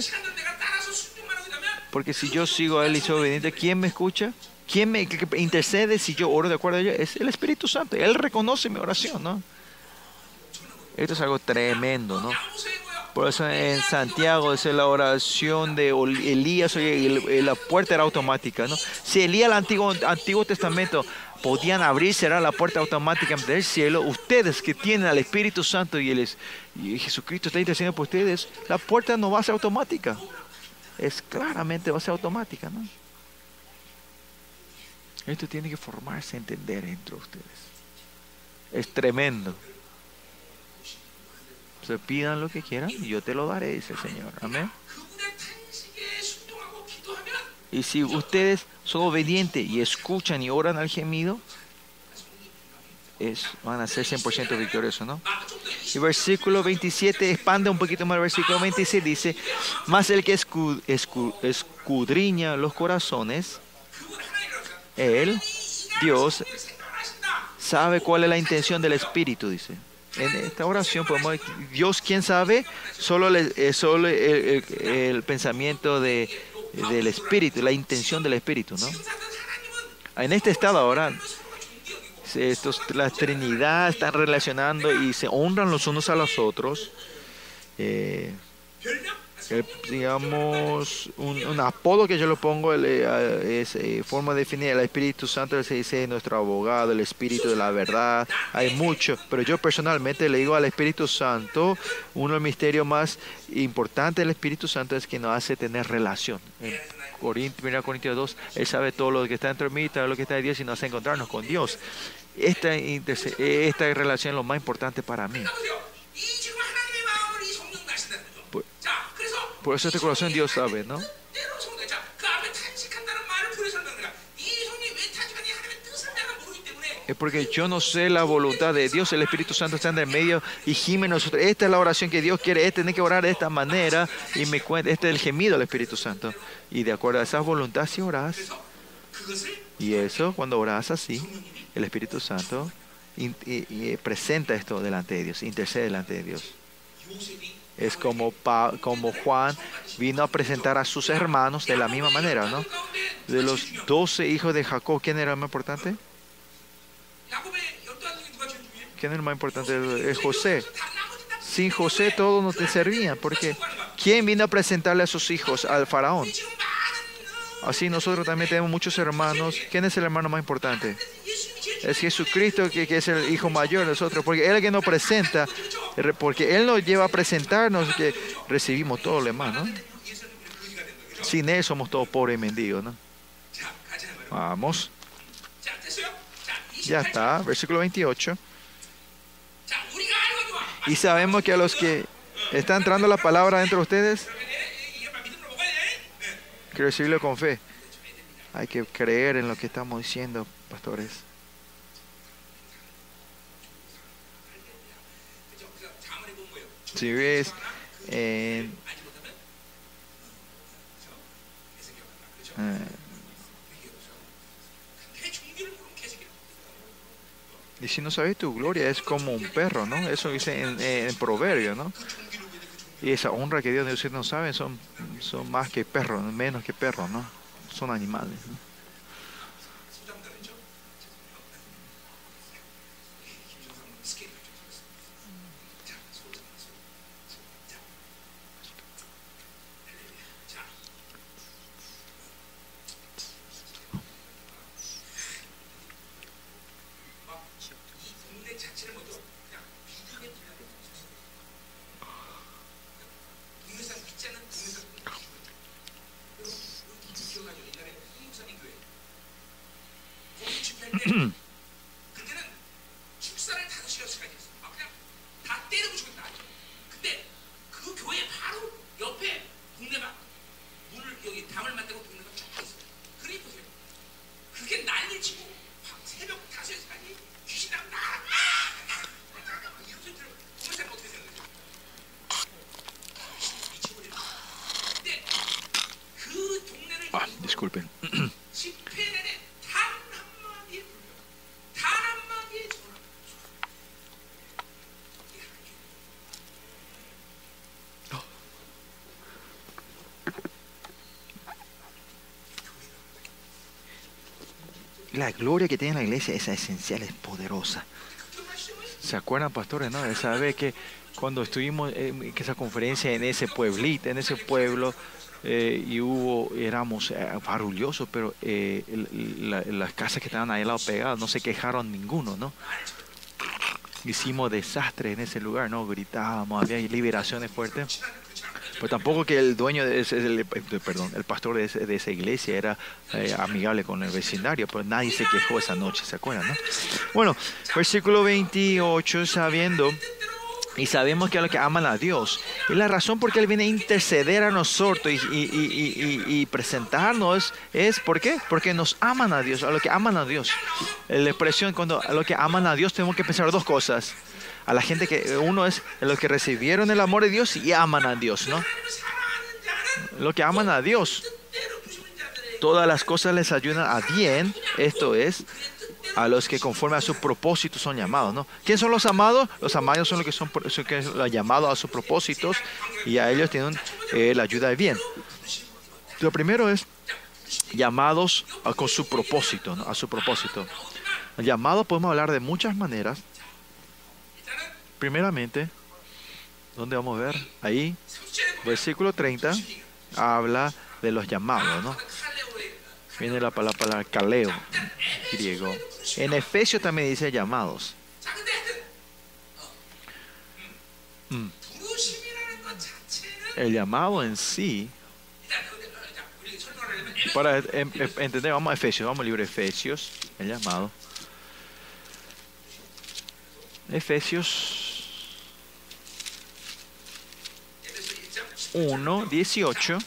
Porque si yo sigo a Él y soy obediente, ¿quién me escucha? ¿Quién me intercede si yo oro de acuerdo a Él? Es el Espíritu Santo. Él reconoce mi oración, ¿no? Esto es algo tremendo, ¿no? Por eso en Santiago es la oración de Elías, oye, la puerta era automática, ¿no? Si Elías, el Antiguo, Antiguo Testamento, podían abrir, cerrar la puerta automática del cielo, ustedes que tienen al Espíritu Santo y, el, y Jesucristo está intercediendo por ustedes, la puerta no va a ser automática. Es claramente va a ser automática, ¿no? Esto tiene que formarse, entender entre ustedes. Es tremendo. Se pidan lo que quieran y yo te lo daré, dice el Señor. Amén. Y si ustedes son obedientes y escuchan y oran al gemido, van a ser 100% victoriosos, ¿no? Y versículo 27, expande un poquito más el versículo 26, dice, más el que escudriña los corazones, él, Dios, sabe cuál es la intención del Espíritu, dice. En esta oración podemos, Dios, ¿quién sabe? Solo, le, eh, solo el pensamiento de del espíritu, la intención del espíritu, ¿no? En este estado ahora, estos, la Trinidad están relacionando y se honran los unos a los otros. Eh, digamos, un, un apodo que yo le pongo eh, es eh, forma de definir el Espíritu Santo, se dice nuestro abogado, el Espíritu de la verdad, hay mucho, pero yo personalmente le digo al Espíritu Santo, uno de los misterios más importantes del Espíritu Santo es que nos hace tener relación. En Corint- 1 Corintios 2, Él sabe todo lo que está dentro de mí, todo lo que está de Dios y nos hace encontrarnos con Dios. Esta, esta relación es lo más importante para mí. Por eso este corazón Dios sabe, ¿no? Es porque yo no sé la voluntad de Dios, el Espíritu Santo está en el medio y gime nosotros. Esta es la oración que Dios quiere, este tiene que orar de esta manera y me cuenta, este es el gemido del Espíritu Santo. Y de acuerdo a esa voluntad si orás. Y eso, cuando orás así, el Espíritu Santo presenta esto delante de Dios, intercede delante de Dios es como, pa, como Juan vino a presentar a sus hermanos de la misma manera, ¿no? De los doce hijos de Jacob, ¿quién era el más importante? ¿Quién era el más importante? Es José. Sin José todos no te servían, porque ¿quién vino a presentarle a sus hijos al faraón? Así nosotros también tenemos muchos hermanos. ¿Quién es el hermano más importante? Es Jesucristo que, que, es el Hijo mayor de nosotros, porque Él es el que nos presenta, porque Él nos lleva a presentarnos que recibimos todo lo demás, ¿no? Sin Él somos todos pobres y mendigos, ¿no? Vamos. Ya está, versículo 28. Y sabemos que a los que está entrando la palabra dentro de ustedes, que recibirlo con fe. Hay que creer en lo que estamos diciendo, pastores. Si ves eh, eh, 'Y si no sabes tu gloria, es como un perro, ¿no? Eso dice en, en, en proverbio, ¿no? Y esa honra que Dios ustedes no saben son, son más que perros, menos que perros, ¿no? Son animales. ¿no? la gloria que tiene la iglesia, es esencial, es poderosa. ¿Se acuerdan, pastores? No? Esa vez que cuando estuvimos en esa conferencia en ese pueblito, en ese pueblo, eh, y hubo, éramos eh, barullosos, pero eh, las casas que estaban ahí al lado pegadas no se quejaron ninguno, ¿no? Hicimos desastres en ese lugar, ¿no? Gritábamos, había liberaciones fuertes. Pero tampoco que el dueño, de ese, perdón, el pastor de, ese- de esa iglesia era eh, amigable con el vecindario, pero nadie se quejó esa noche, ¿se acuerdan? no? Bueno, versículo 28, sabiendo y sabemos que a los que aman a Dios, y la razón por qué Él viene a interceder a nosotros y- y presentarnos es, ¿por qué? Porque nos aman a Dios, a los que aman a Dios. La expresión cuando a los que aman a Dios tenemos que pensar dos cosas a la gente que eh, uno es los que recibieron el amor de Dios y aman a Dios, ¿no? Los que aman a Dios. Todas las cosas les ayudan a bien, esto es, a los que conforme a su propósito son llamados, ¿no? ¿Quién son los amados? Los amados son los que son, son que los llamados a sus propósitos y a ellos tienen eh, la ayuda de bien. Lo primero es llamados a, con su propósito, ¿no? a su propósito. Llamados podemos hablar de muchas maneras. Primeramente, ¿dónde vamos a ver? Ahí, versículo 30, habla de los llamados, ¿no? Viene la palabra caleo, griego. En Efesios también dice llamados. Mm. El llamado en sí para entender, vamos a Efesios, vamos al libro Efesios, el llamado. Efesios 1, 18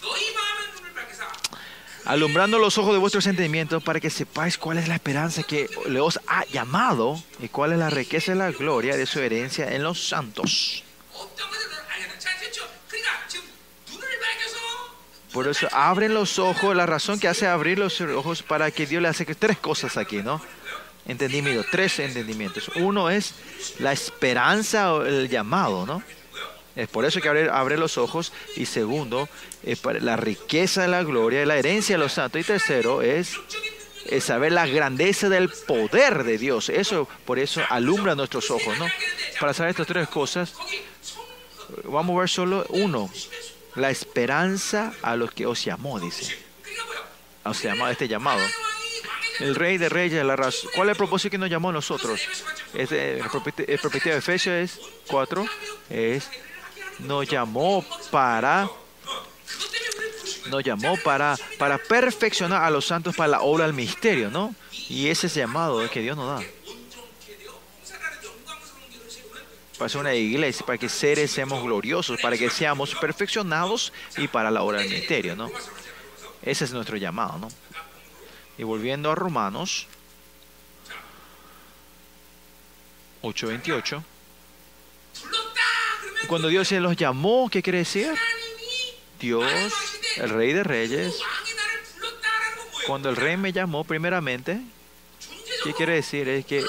alumbrando los ojos de vuestros entendimientos para que sepáis cuál es la esperanza que le os ha llamado y cuál es la riqueza y la gloria de su herencia en los santos. Por eso abren los ojos, la razón que hace abrir los ojos para que Dios le hace tres cosas aquí, ¿no? Entendimiento, tres entendimientos. Uno es la esperanza o el llamado, ¿no? Es por eso que abre, abre los ojos. Y segundo, eh, es la riqueza de la gloria, la herencia de los santos. Y tercero, es, saber la grandeza del poder de Dios. Eso, por eso, alumbra nuestros ojos, ¿no? Para saber estas tres cosas, vamos a ver solo uno. La esperanza a los que os llamó, dice. Os este llamado. El rey de reyes, la razón. ¿Cuál es el propósito que nos llamó a nosotros? Eh, el propósito de Efesios es 4, es nos llamó para nos llamó para, para perfeccionar a los santos para la obra del misterio, ¿no? Y ese es el llamado que Dios nos da. Para ser una iglesia, para que seres seamos gloriosos, para que seamos perfeccionados y para la obra del misterio, ¿no? Ese es nuestro llamado, ¿no? Y volviendo a Romanos 8:28. Cuando Dios se los llamó, ¿qué quiere decir? Dios, el rey de reyes. Cuando el rey me llamó primeramente, ¿qué quiere decir? Es que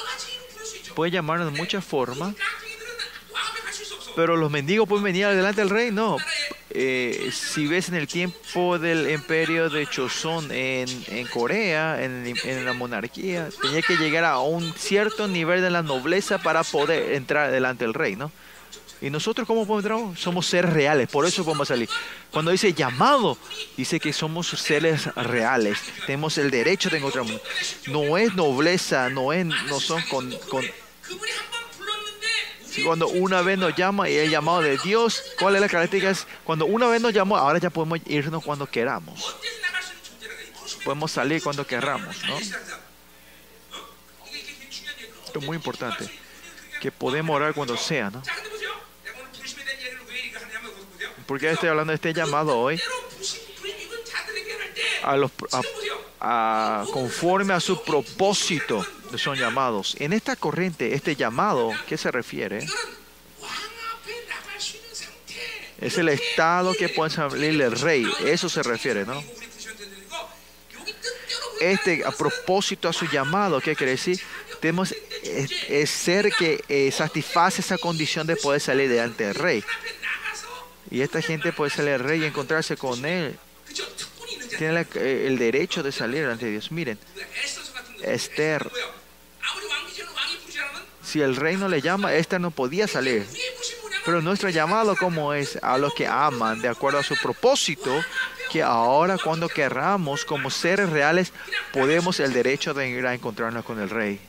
puede llamarnos de muchas formas, pero los mendigos pueden venir adelante del rey, no. Eh, si ves en el tiempo del imperio de Choson en, Corea, en, la monarquía, tenía que llegar a un cierto nivel de la nobleza para poder entrar delante del rey, ¿no? ¿Y nosotros cómo podemos entrar, Somos seres reales, por eso podemos salir. Cuando dice llamado, dice que somos seres reales. Tenemos el derecho de encontrar. No es nobleza, no, es, no son con, cuando una vez nos llama y el llamado de Dios, ¿cuál es la característica? Cuando una vez nos llamó, ahora ya podemos irnos cuando queramos. Podemos salir cuando queramos, ¿no? Esto es muy importante. Que podemos orar cuando sea, ¿no? ¿Por qué estoy hablando de este llamado hoy? A los, a, a, conforme a su propósito son llamados. En esta corriente, este llamado, ¿qué se refiere? Es el estado que puede salir el rey. Eso se refiere, ¿no? Este, a propósito a su llamado, ¿qué quiere decir? Tenemos es, es ser que eh, satisface esa condición de poder salir delante del rey. Y esta gente puede salir al rey y encontrarse con él. Tiene eh, el derecho de salir ante Dios. Miren, Esther, si el rey no le llama, Esther no podía salir. Pero nuestro llamado como es a los que aman, de acuerdo a su propósito, que ahora cuando querramos como seres reales, podemos el derecho de ir a encontrarnos con el rey.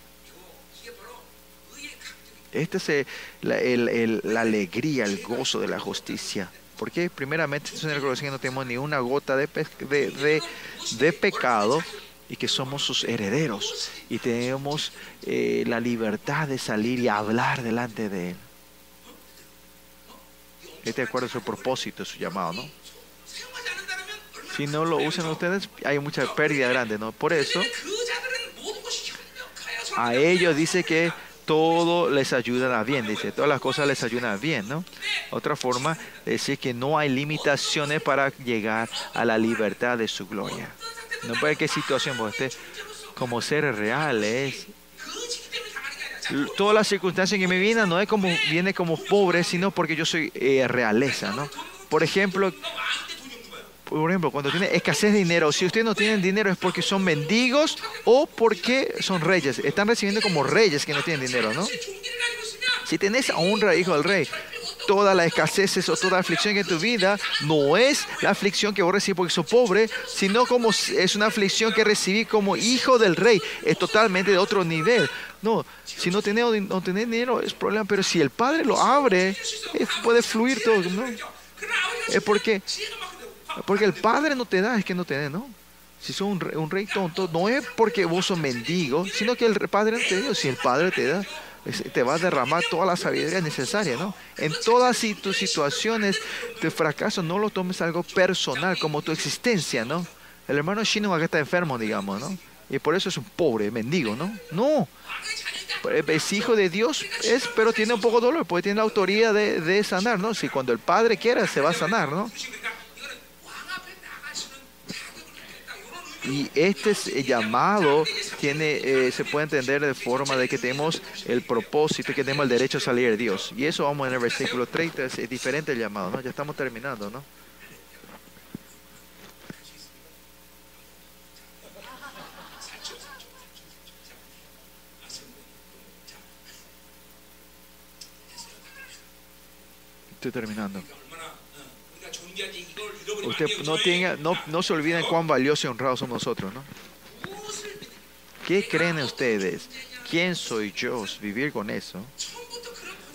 Esta es eh, la, el, la, alegría, el gozo de la justicia. Porque primeramente en el corazón no tenemos ni una gota de, de, pecado y que somos sus herederos y tenemos eh, la libertad de salir y hablar delante de Él. Este acuerdo es su propósito, su llamado, ¿no? Si no lo usan ustedes, hay mucha pérdida grande, ¿no? Por eso, a ellos dice que todo les ayudará bien, dice, todas las cosas les ayudan bien, ¿no? Otra forma de decir que no hay limitaciones para llegar a la libertad de su gloria. No puede qué situación vos estés, como seres reales. Todas las circunstancias que me vienen no es como viene como pobre, sino porque yo soy eh, realeza, ¿no? Por ejemplo, por ejemplo, cuando tiene escasez de dinero, si ustedes no tienen dinero es porque son mendigos o porque son reyes. Están recibiendo como reyes que no tienen dinero, ¿no? Si tenés a un hijo del rey, toda la escasez o toda aflicción que en tu vida no es la aflicción que vos recibís porque sos pobre, sino como es una aflicción que recibí como hijo del rey. Es totalmente de otro nivel. No, si no tenés, no tenés dinero es problema, pero si el padre lo abre, puede fluir todo, ¿no? Es porque porque el Padre no te da, es que no tenés, ¿no? Si sos un un rey tonto, no es porque vos sos mendigo, sino que el Padre no te dio. Si el Padre te da, te va a derramar toda la sabiduría necesaria, ¿no? En todas tus situaciones de fracaso, no lo tomes algo personal como tu existencia, ¿no? El hermano Shino acá está enfermo, digamos, ¿no? Y por eso es un pobre mendigo, ¿no? No. Es hijo de Dios, es, pero tiene un poco de dolor, porque tiene la autoridad de, de sanar, ¿no? Si cuando el Padre quiera, se va a sanar, ¿no? Y este es- eh, llamado tiene, eh, se puede entender de forma de que tenemos el propósito, que tenemos el derecho a salir de Dios. Y eso vamos en el versículo 30, es, es diferente el llamado, ¿no? Ya estamos terminando, ¿no? Estoy terminando usted no, tenga, no, no se olviden cuán valiosos y honrados somos nosotros, ¿no? ¿Qué creen ustedes? ¿Quién soy yo? Vivir con eso.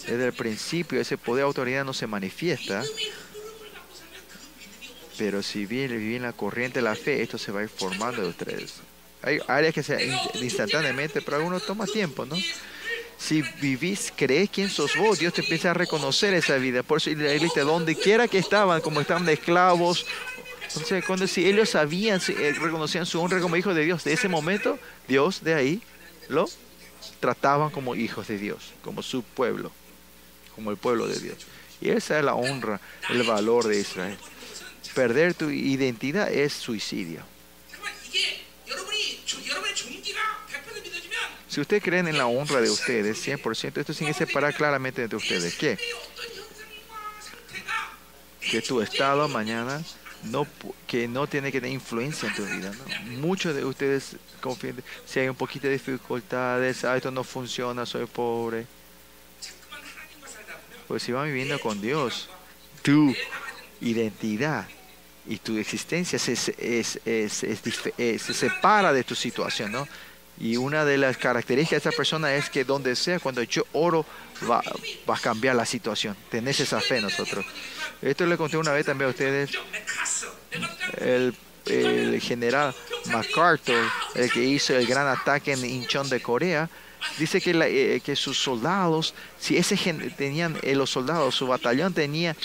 Desde el principio ese poder de autoridad no se manifiesta, pero si bien viven la corriente de la fe, esto se va a ir formando de ustedes. Hay áreas que se instantáneamente, pero algunos toma tiempo, ¿no? Si vivís, crees quién sos vos, Dios te empieza a reconocer esa vida. Por eso iglesia, donde quiera que estaban, como estaban de esclavos, entonces cuando si ellos sabían, si, eh, reconocían su honra como hijos de Dios, de ese momento, Dios de ahí lo trataban como hijos de Dios, como su pueblo, como el pueblo de Dios. Y esa es la honra, el valor de Israel. Perder tu identidad es suicidio. Si ustedes creen en la honra de ustedes, 100%, esto tiene que separar claramente entre ustedes. ¿Qué? Que tu estado mañana no, que no tiene que tener influencia en tu vida. Muchos de ustedes confían, si hay un poquito de dificultades, ah, esto no funciona, soy pobre. Pues si van viviendo con Dios, tu identidad y tu existencia se, es, es, se separa de tu situación, ¿no? Y una de las características de esta persona es que donde sea, cuando yo oro, va, va a cambiar la situación. Tenés esa fe nosotros. Esto le conté una vez también a ustedes. El, el general MacArthur, el que hizo el gran ataque en Incheon de Corea, dice que, la, eh, que sus soldados, si ese gen, tenían eh, los soldados, su batallón tenía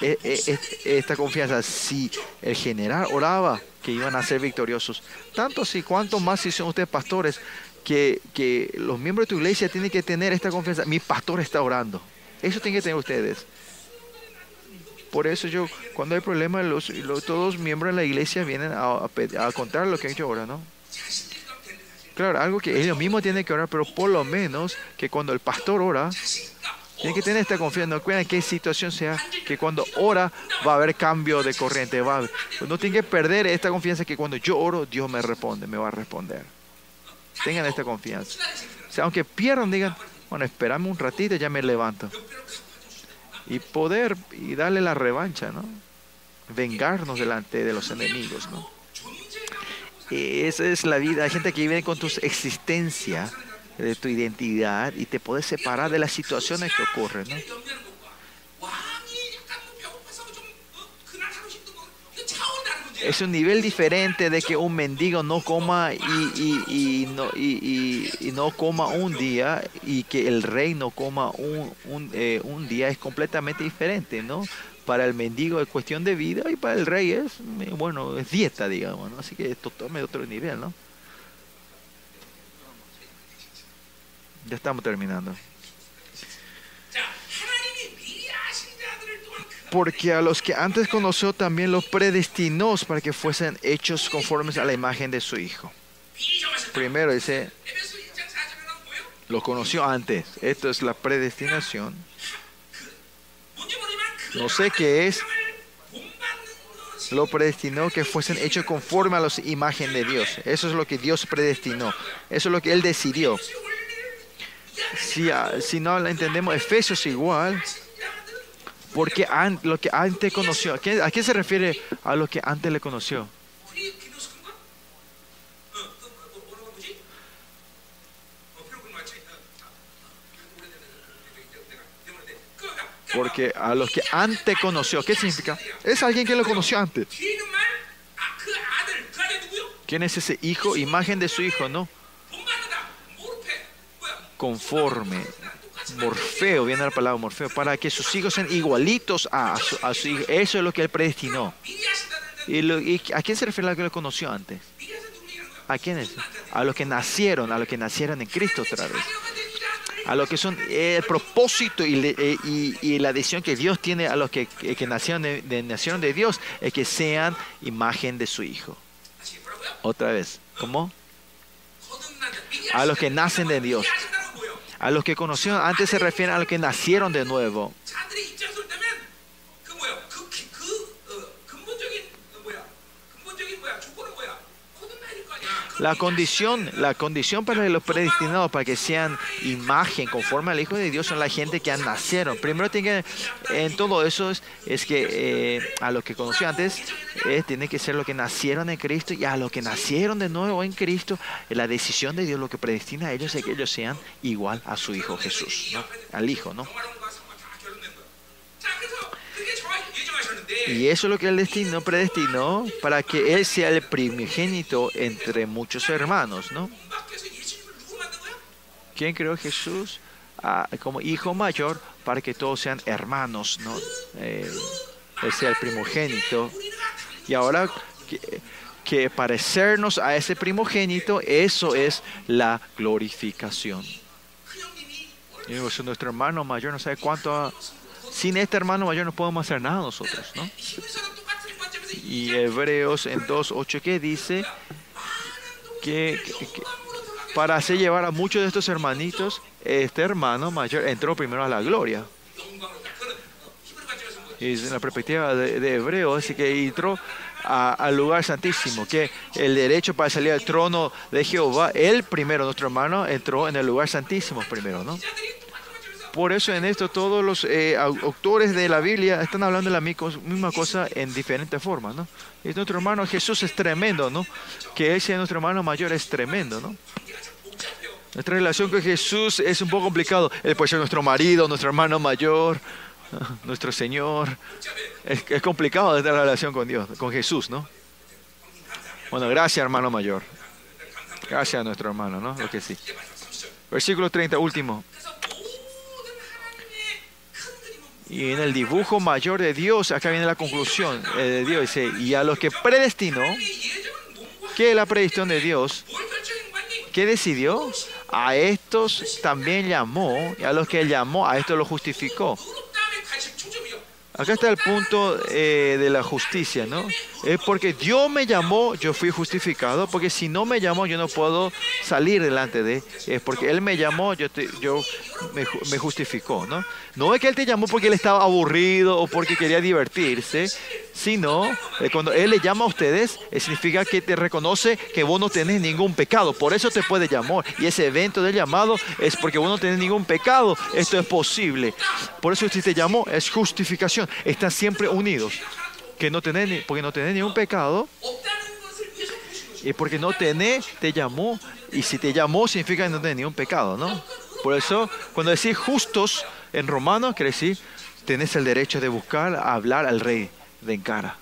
eh, eh esta confianza, si el general oraba, que iban a ser victoriosos. Tanto si cuanto más si son ustedes pastores, que, que los miembros de tu iglesia tienen que tener esta confianza. Mi pastor está orando. Eso tienen que tener ustedes. Por eso yo, cuando hay problemas, los, los, todos miembros de la iglesia vienen a, a, contar lo que han hecho ahora, ¿no? Claro, algo que ellos mismos tienen que orar, pero por lo menos que cuando el pastor ora, tiene que tener esta confianza, no cuenta qué situación sea, que cuando ora va a haber cambio de corriente. Va a, no tiene que perder esta confianza que cuando yo oro, Dios me responde, me va a responder. Tengan esta confianza. O sea, aunque pierdan, digan, bueno, esperame un ratito, ya me levanto. Y poder y darle la revancha, ¿no? Vengarnos delante de los enemigos, ¿no? Y esa es la vida. Hay gente que vive con tus existencias de tu identidad y te puedes separar de las situaciones que ocurren. ¿no? Es un nivel diferente de que un mendigo no coma y, y, no, y no, coma un día y que el rey no coma un, un, eh, un día. Es completamente diferente, ¿no? para el mendigo es cuestión de vida y para el rey es, eh, bueno, es dieta, digamos, ¿no? Así que esto tome otro nivel, ¿no? Ya estamos terminando. Porque a los que antes conoció también los predestinó para que fuesen hechos conformes a la imagen de su Hijo. Primero dice, lo conoció antes. Esto es la predestinación. No sé qué es. Lo predestinó que fuesen hechos conforme a la imagen de Dios. Eso es lo que Dios predestinó. Eso es lo que Él decidió. Si, ah, si no la entendemos, Efesios igual. Porque lo que antes conoció, ¿a qué, se refiere a lo que antes le conoció? Porque a los que antes conoció, ¿qué significa? Es alguien que lo conoció antes. ¿Quién es ese hijo? Imagen de su hijo, ¿no? conforme. Morfeo, viene la palabra Morfeo, para que sus hijos sean igualitos a, su, hijo. Eso es lo que él predestinó. ¿Y, a quién se refiere a lo que lo conoció antes? ¿A quiénes? A los que nacieron, a los que nacieron en Cristo otra vez. A los que son eh, el propósito eh, y, la decisión que Dios tiene a los eh, que, nacieron, de, de, nacieron de Dios es que sean imagen de su Hijo. Otra vez, ¿cómo? A los que nacen de Dios. A los que conocieron antes se refieren a los que nacieron de nuevo. La condición, la condición para los predestinados, para que sean imagen conforme al Hijo de Dios, son la gente que nacieron. Primero tiene que, en todo eso es, que eh, a los que conoció antes, eh, tiene que ser los que nacieron en Cristo y a los que nacieron de nuevo en Cristo, la decisión de Dios lo que predestina a ellos es que ellos sean igual a su Hijo Jesús, al Hijo, ¿no? Y eso es lo que el destino predestinó para que él sea el primogénito entre muchos hermanos, ¿no? ¿Quién creó Jesús ah, como hijo mayor para que todos sean hermanos, ¿no? Eh, él sea el primogénito. Y ahora que, parecernos a ese primogénito, eso es la glorificación. Y nuestro hermano mayor no sabe cuánto sin este hermano mayor no podemos hacer nada nosotros, ¿no? Y Hebreos en 2.8 que dice que, para hacer llevar a muchos de estos hermanitos, este hermano mayor entró primero a la gloria. Y en la perspectiva de, de Hebreos, así que entró al lugar santísimo, que el derecho para salir al trono de Jehová, él primero, nuestro hermano, entró en el lugar santísimo primero, ¿no? Por eso en esto todos los eh, au- autores de la Biblia están hablando de la mi- misma cosa en diferentes formas, ¿no? Nuestro hermano Jesús es tremendo, ¿no? Que sea nuestro hermano mayor es tremendo, ¿no? Nuestra relación con Jesús es un poco complicado. Él puede ser nuestro marido, nuestro hermano mayor, nuestro Señor. Es, es complicado esta relación con Dios, con Jesús, ¿no? Bueno, gracias hermano mayor. Gracias a nuestro hermano, ¿no? Lo que sí. Versículo 30, último. Y en el dibujo mayor de Dios, acá viene la conclusión eh, de Dios, dice, y a los que predestinó, ¿qué es la predestinación de Dios? ¿Qué decidió? A estos también llamó, y a los que llamó, a estos lo justificó. Acá está el punto eh, de la justicia, ¿no? Es porque Dios me llamó, yo fui justificado, porque si no me llamó, yo no puedo salir delante de Es porque Él me llamó, yo, me, justificó, ¿no? No es que Él te llamó porque Él estaba aburrido o porque quería divertirse, sino eh, cuando Él le llama a ustedes, eh, significa que te reconoce que vos no tenés ningún pecado. Por eso te puede llamar. Y ese evento del llamado es porque vos no tenés ningún pecado. Esto es posible. Por eso si te llamó es justificación. Están siempre unidos. Que no tenés, porque no tenés ningún pecado. Y porque no tenés, te llamó. Y si te llamó significa que no tenés ningún pecado, ¿no? Por eso, cuando decís justos en romano, quiere decir, tenés el derecho de buscar, hablar al rey de encara.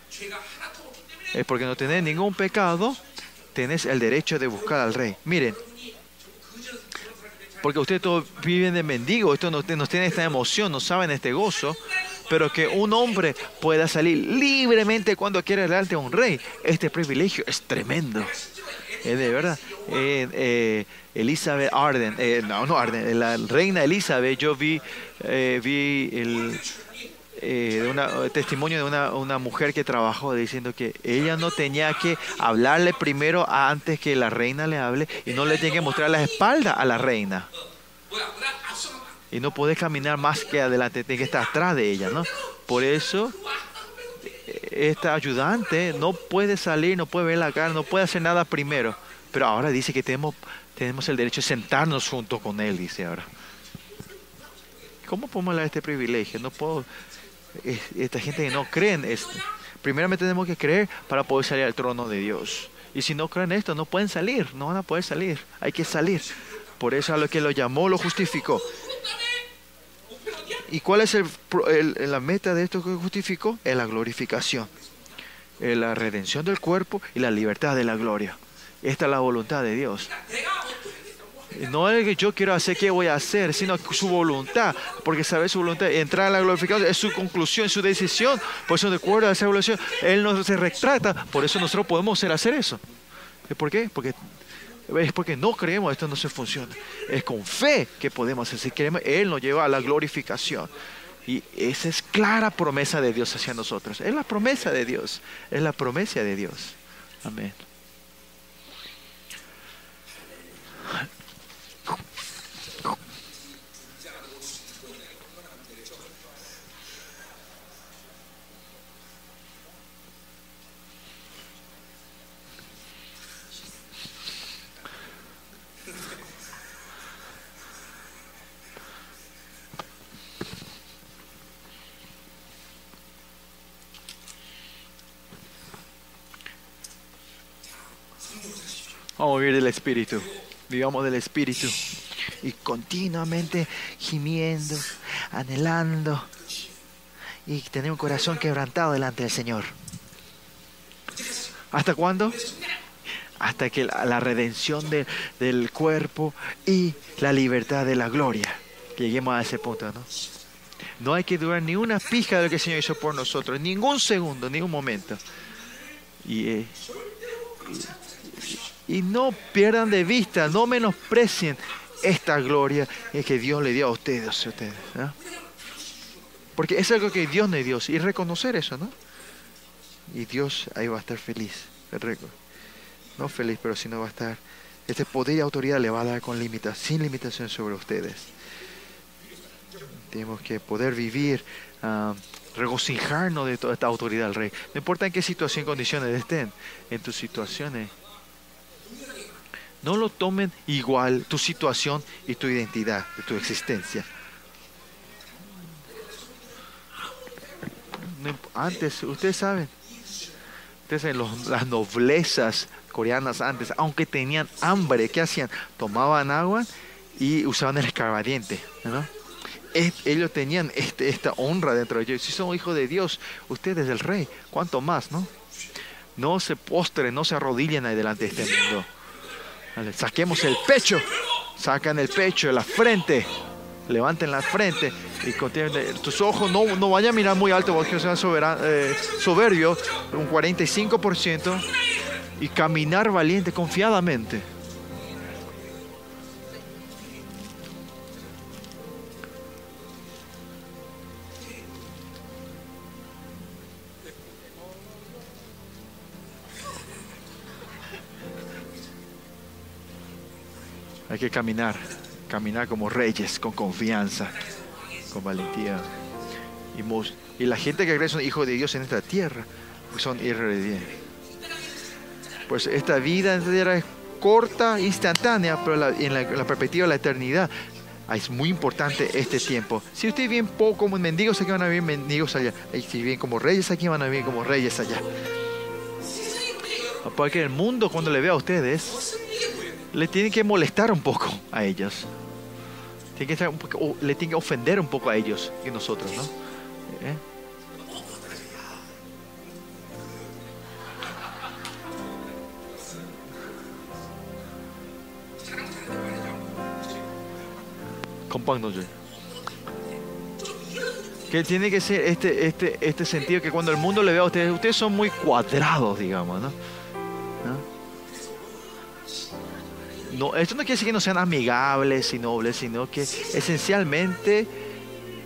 Es porque no tenés ningún pecado, tenés el derecho de buscar al rey. Miren, porque ustedes todos viven de mendigo, esto no, nos tiene esta emoción, no saben este gozo, pero que un hombre pueda salir libremente cuando quiere delante a un rey, este privilegio es tremendo. Es de verdad. Eh, eh, Elizabeth Arden, eh, no, no Arden, la reina Elizabeth, yo vi, vi el, eh, testimonio de una, una, mujer que trabajó diciendo que ella no tenía que hablarle primero antes que la reina le hable y no le tiene que mostrar la espalda a la reina. Y no puede caminar más que adelante, tiene que estar atrás de ella, ¿no? Por eso, esta ayudante no puede salir, no puede ver la cara, no puede hacer nada primero. Pero ahora dice que tenemos, tenemos el derecho de sentarnos junto con él, dice ahora. ¿Cómo podemos hablar este privilegio? No puedo esta gente que no creen esto. Primeramente tenemos que creer para poder salir al trono de Dios. Y si no creen esto, no pueden salir, no van a poder salir. Hay que salir. Por eso a lo que lo llamó, lo justificó. ¿Y cuál es el, la meta de esto que justificó? Es la glorificación. La redención del cuerpo y la libertad de la gloria. Esta es la voluntad de Dios. No es que yo quiero hacer qué voy a hacer, sino su voluntad, porque sabe su voluntad. Entrar a la glorificación es su conclusión, su decisión. Por eso, de acuerdo a esa evolución, Él no se retrata. Por eso nosotros podemos hacer eso. ¿Por qué? Porque es porque no creemos, esto no se funciona. Es con fe que podemos hacer. Si queremos, Él nos lleva a la glorificación. Y esa es clara promesa de Dios hacia nosotros. Es la promesa de Dios. Es la promesa de Dios. Amén. Vivir del Espíritu. Vivamos del Espíritu. Y continuamente gimiendo, anhelando. Y tener un corazón quebrantado delante del Señor. ¿Hasta cuándo? Hasta que la, redención del cuerpo y la libertad de la gloria. lleguemos a ese punto, ¿no? No hay que durar ni una pija de lo que el Señor hizo por nosotros. Ningún segundo, ni un momento. Y, eh, y no pierdan de vista, no menosprecien esta gloria que Dios le dio a ustedes. ustedes Porque es algo que Dios le dio y reconocer eso, ¿no? Y Dios ahí va a estar feliz. No feliz, pero si no va a estar. Este poder y autoridad le va a dar con limitación, sin limitación sobre ustedes. Tenemos que poder vivir, uh, regocijarnos de toda esta autoridad del Rey. No importa en qué situación y condiciones estén, en tus situaciones no lo tomen igual tu situación y tu identidad, tu existencia. Antes, ustedes saben, ustedes saben las noblezas coreanas antes, aunque tenían hambre, ¿qué hacían? Tomaban agua y usaban el escarbadiente, ¿no? ellos tenían este, esta honra dentro de ellos. Si son hijos de Dios, ustedes del rey, ¿cuánto más, no? No se postren, no se arrodillen ahí delante de este mundo saquemos el pecho. Sacan el pecho, la frente. levanten la frente y continúen. Tus ojos no, no vayan a mirar muy alto porque sean eh, soberbio, un 45%, y caminar valiente, confiadamente. Hay que caminar, caminar como reyes, con confianza, con valentía. Y, y la gente que cree son hijos de Dios en esta tierra, son irredientes. Pues esta vida en es corta, instantánea, pero la- en, la, la perspectiva de la eternidad es muy importante este tiempo. Si ustedes viven poco como mendigos aquí van a vivir mendigos allá. Y si viven como reyes aquí van a vivir como reyes allá. Porque el mundo cuando le ve a ustedes le tiene que molestar un poco a ellos. Tiene que estar un poco- o le tiene que ofender un poco a ellos y nosotros, ¿no? ¿Eh? Que tiene que ser este, este, este sentido que cuando el mundo le ve a ustedes, ustedes son muy cuadrados, digamos. ¿No? No, esto no quiere decir que no sean amigables y nobles, sino que esencialmente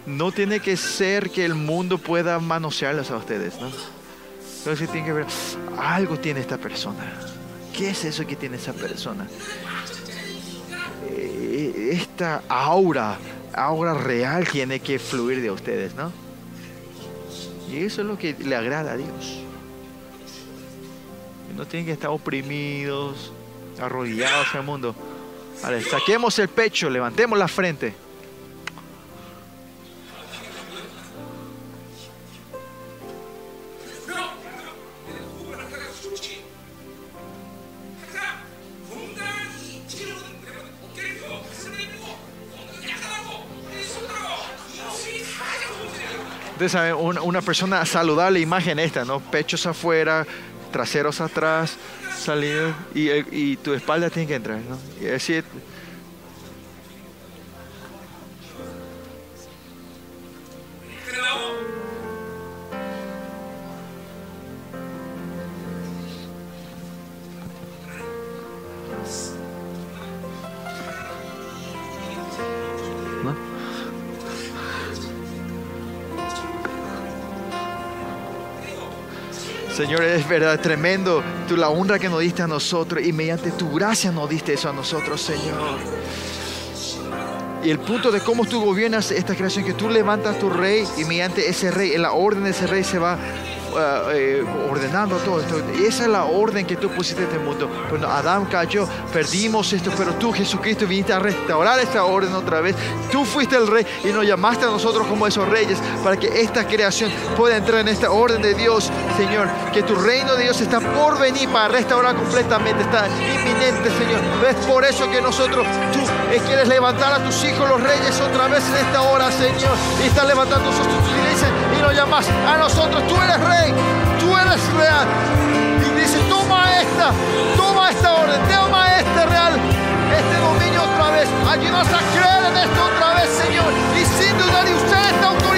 no tiene que ser que el mundo pueda manosearlos a ustedes, ¿no? Entonces tiene que ver, algo tiene esta persona. ¿Qué es eso que tiene esa persona? Eh, Esta aura, aura real tiene que fluir de ustedes, ¿no? Y eso es lo que le agrada a Dios. No tienen que estar oprimidos, arrodillados el mundo. Vale, saquemos el pecho, levantemos la frente. Ustedes saben, una, una persona saludable, imagen esta, ¿no? Pechos afuera, traseros atrás, salir y, y tu espalda tiene que entrar, ¿no? Decir, Señor, es verdad, tremendo tú, la honra que nos diste a nosotros y mediante tu gracia nos diste eso a nosotros, Señor. Y el punto de cómo tú gobiernas esta creación, que tú levantas tu rey y mediante ese rey, en la orden de ese rey se va eh, ordenando todo esto. Esa es la orden que tú pusiste en este mundo. Cuando Adán cayó, perdimos esto, pero tú, Jesucristo, viniste a restaurar esta orden otra vez. Tú fuiste el rey y nos llamaste a nosotros como esos reyes para que esta creación pueda entrar en esta orden de Dios, Señor. Que tu reino de Dios está por venir para restaurar completamente, está inminente, Señor. Es por eso que nosotros, tú eh, quieres levantar a tus hijos, los reyes, otra vez en esta hora, Señor. Y estás levantando nosotros tu y llamas a nosotros. Tú eres rey, tú eres real. Y dice, toma esta, toma esta orden, toma este real, este dominio otra vez. Ayúdanos a creer en esto otra vez, Señor. Y sin dudar, y esta autoridad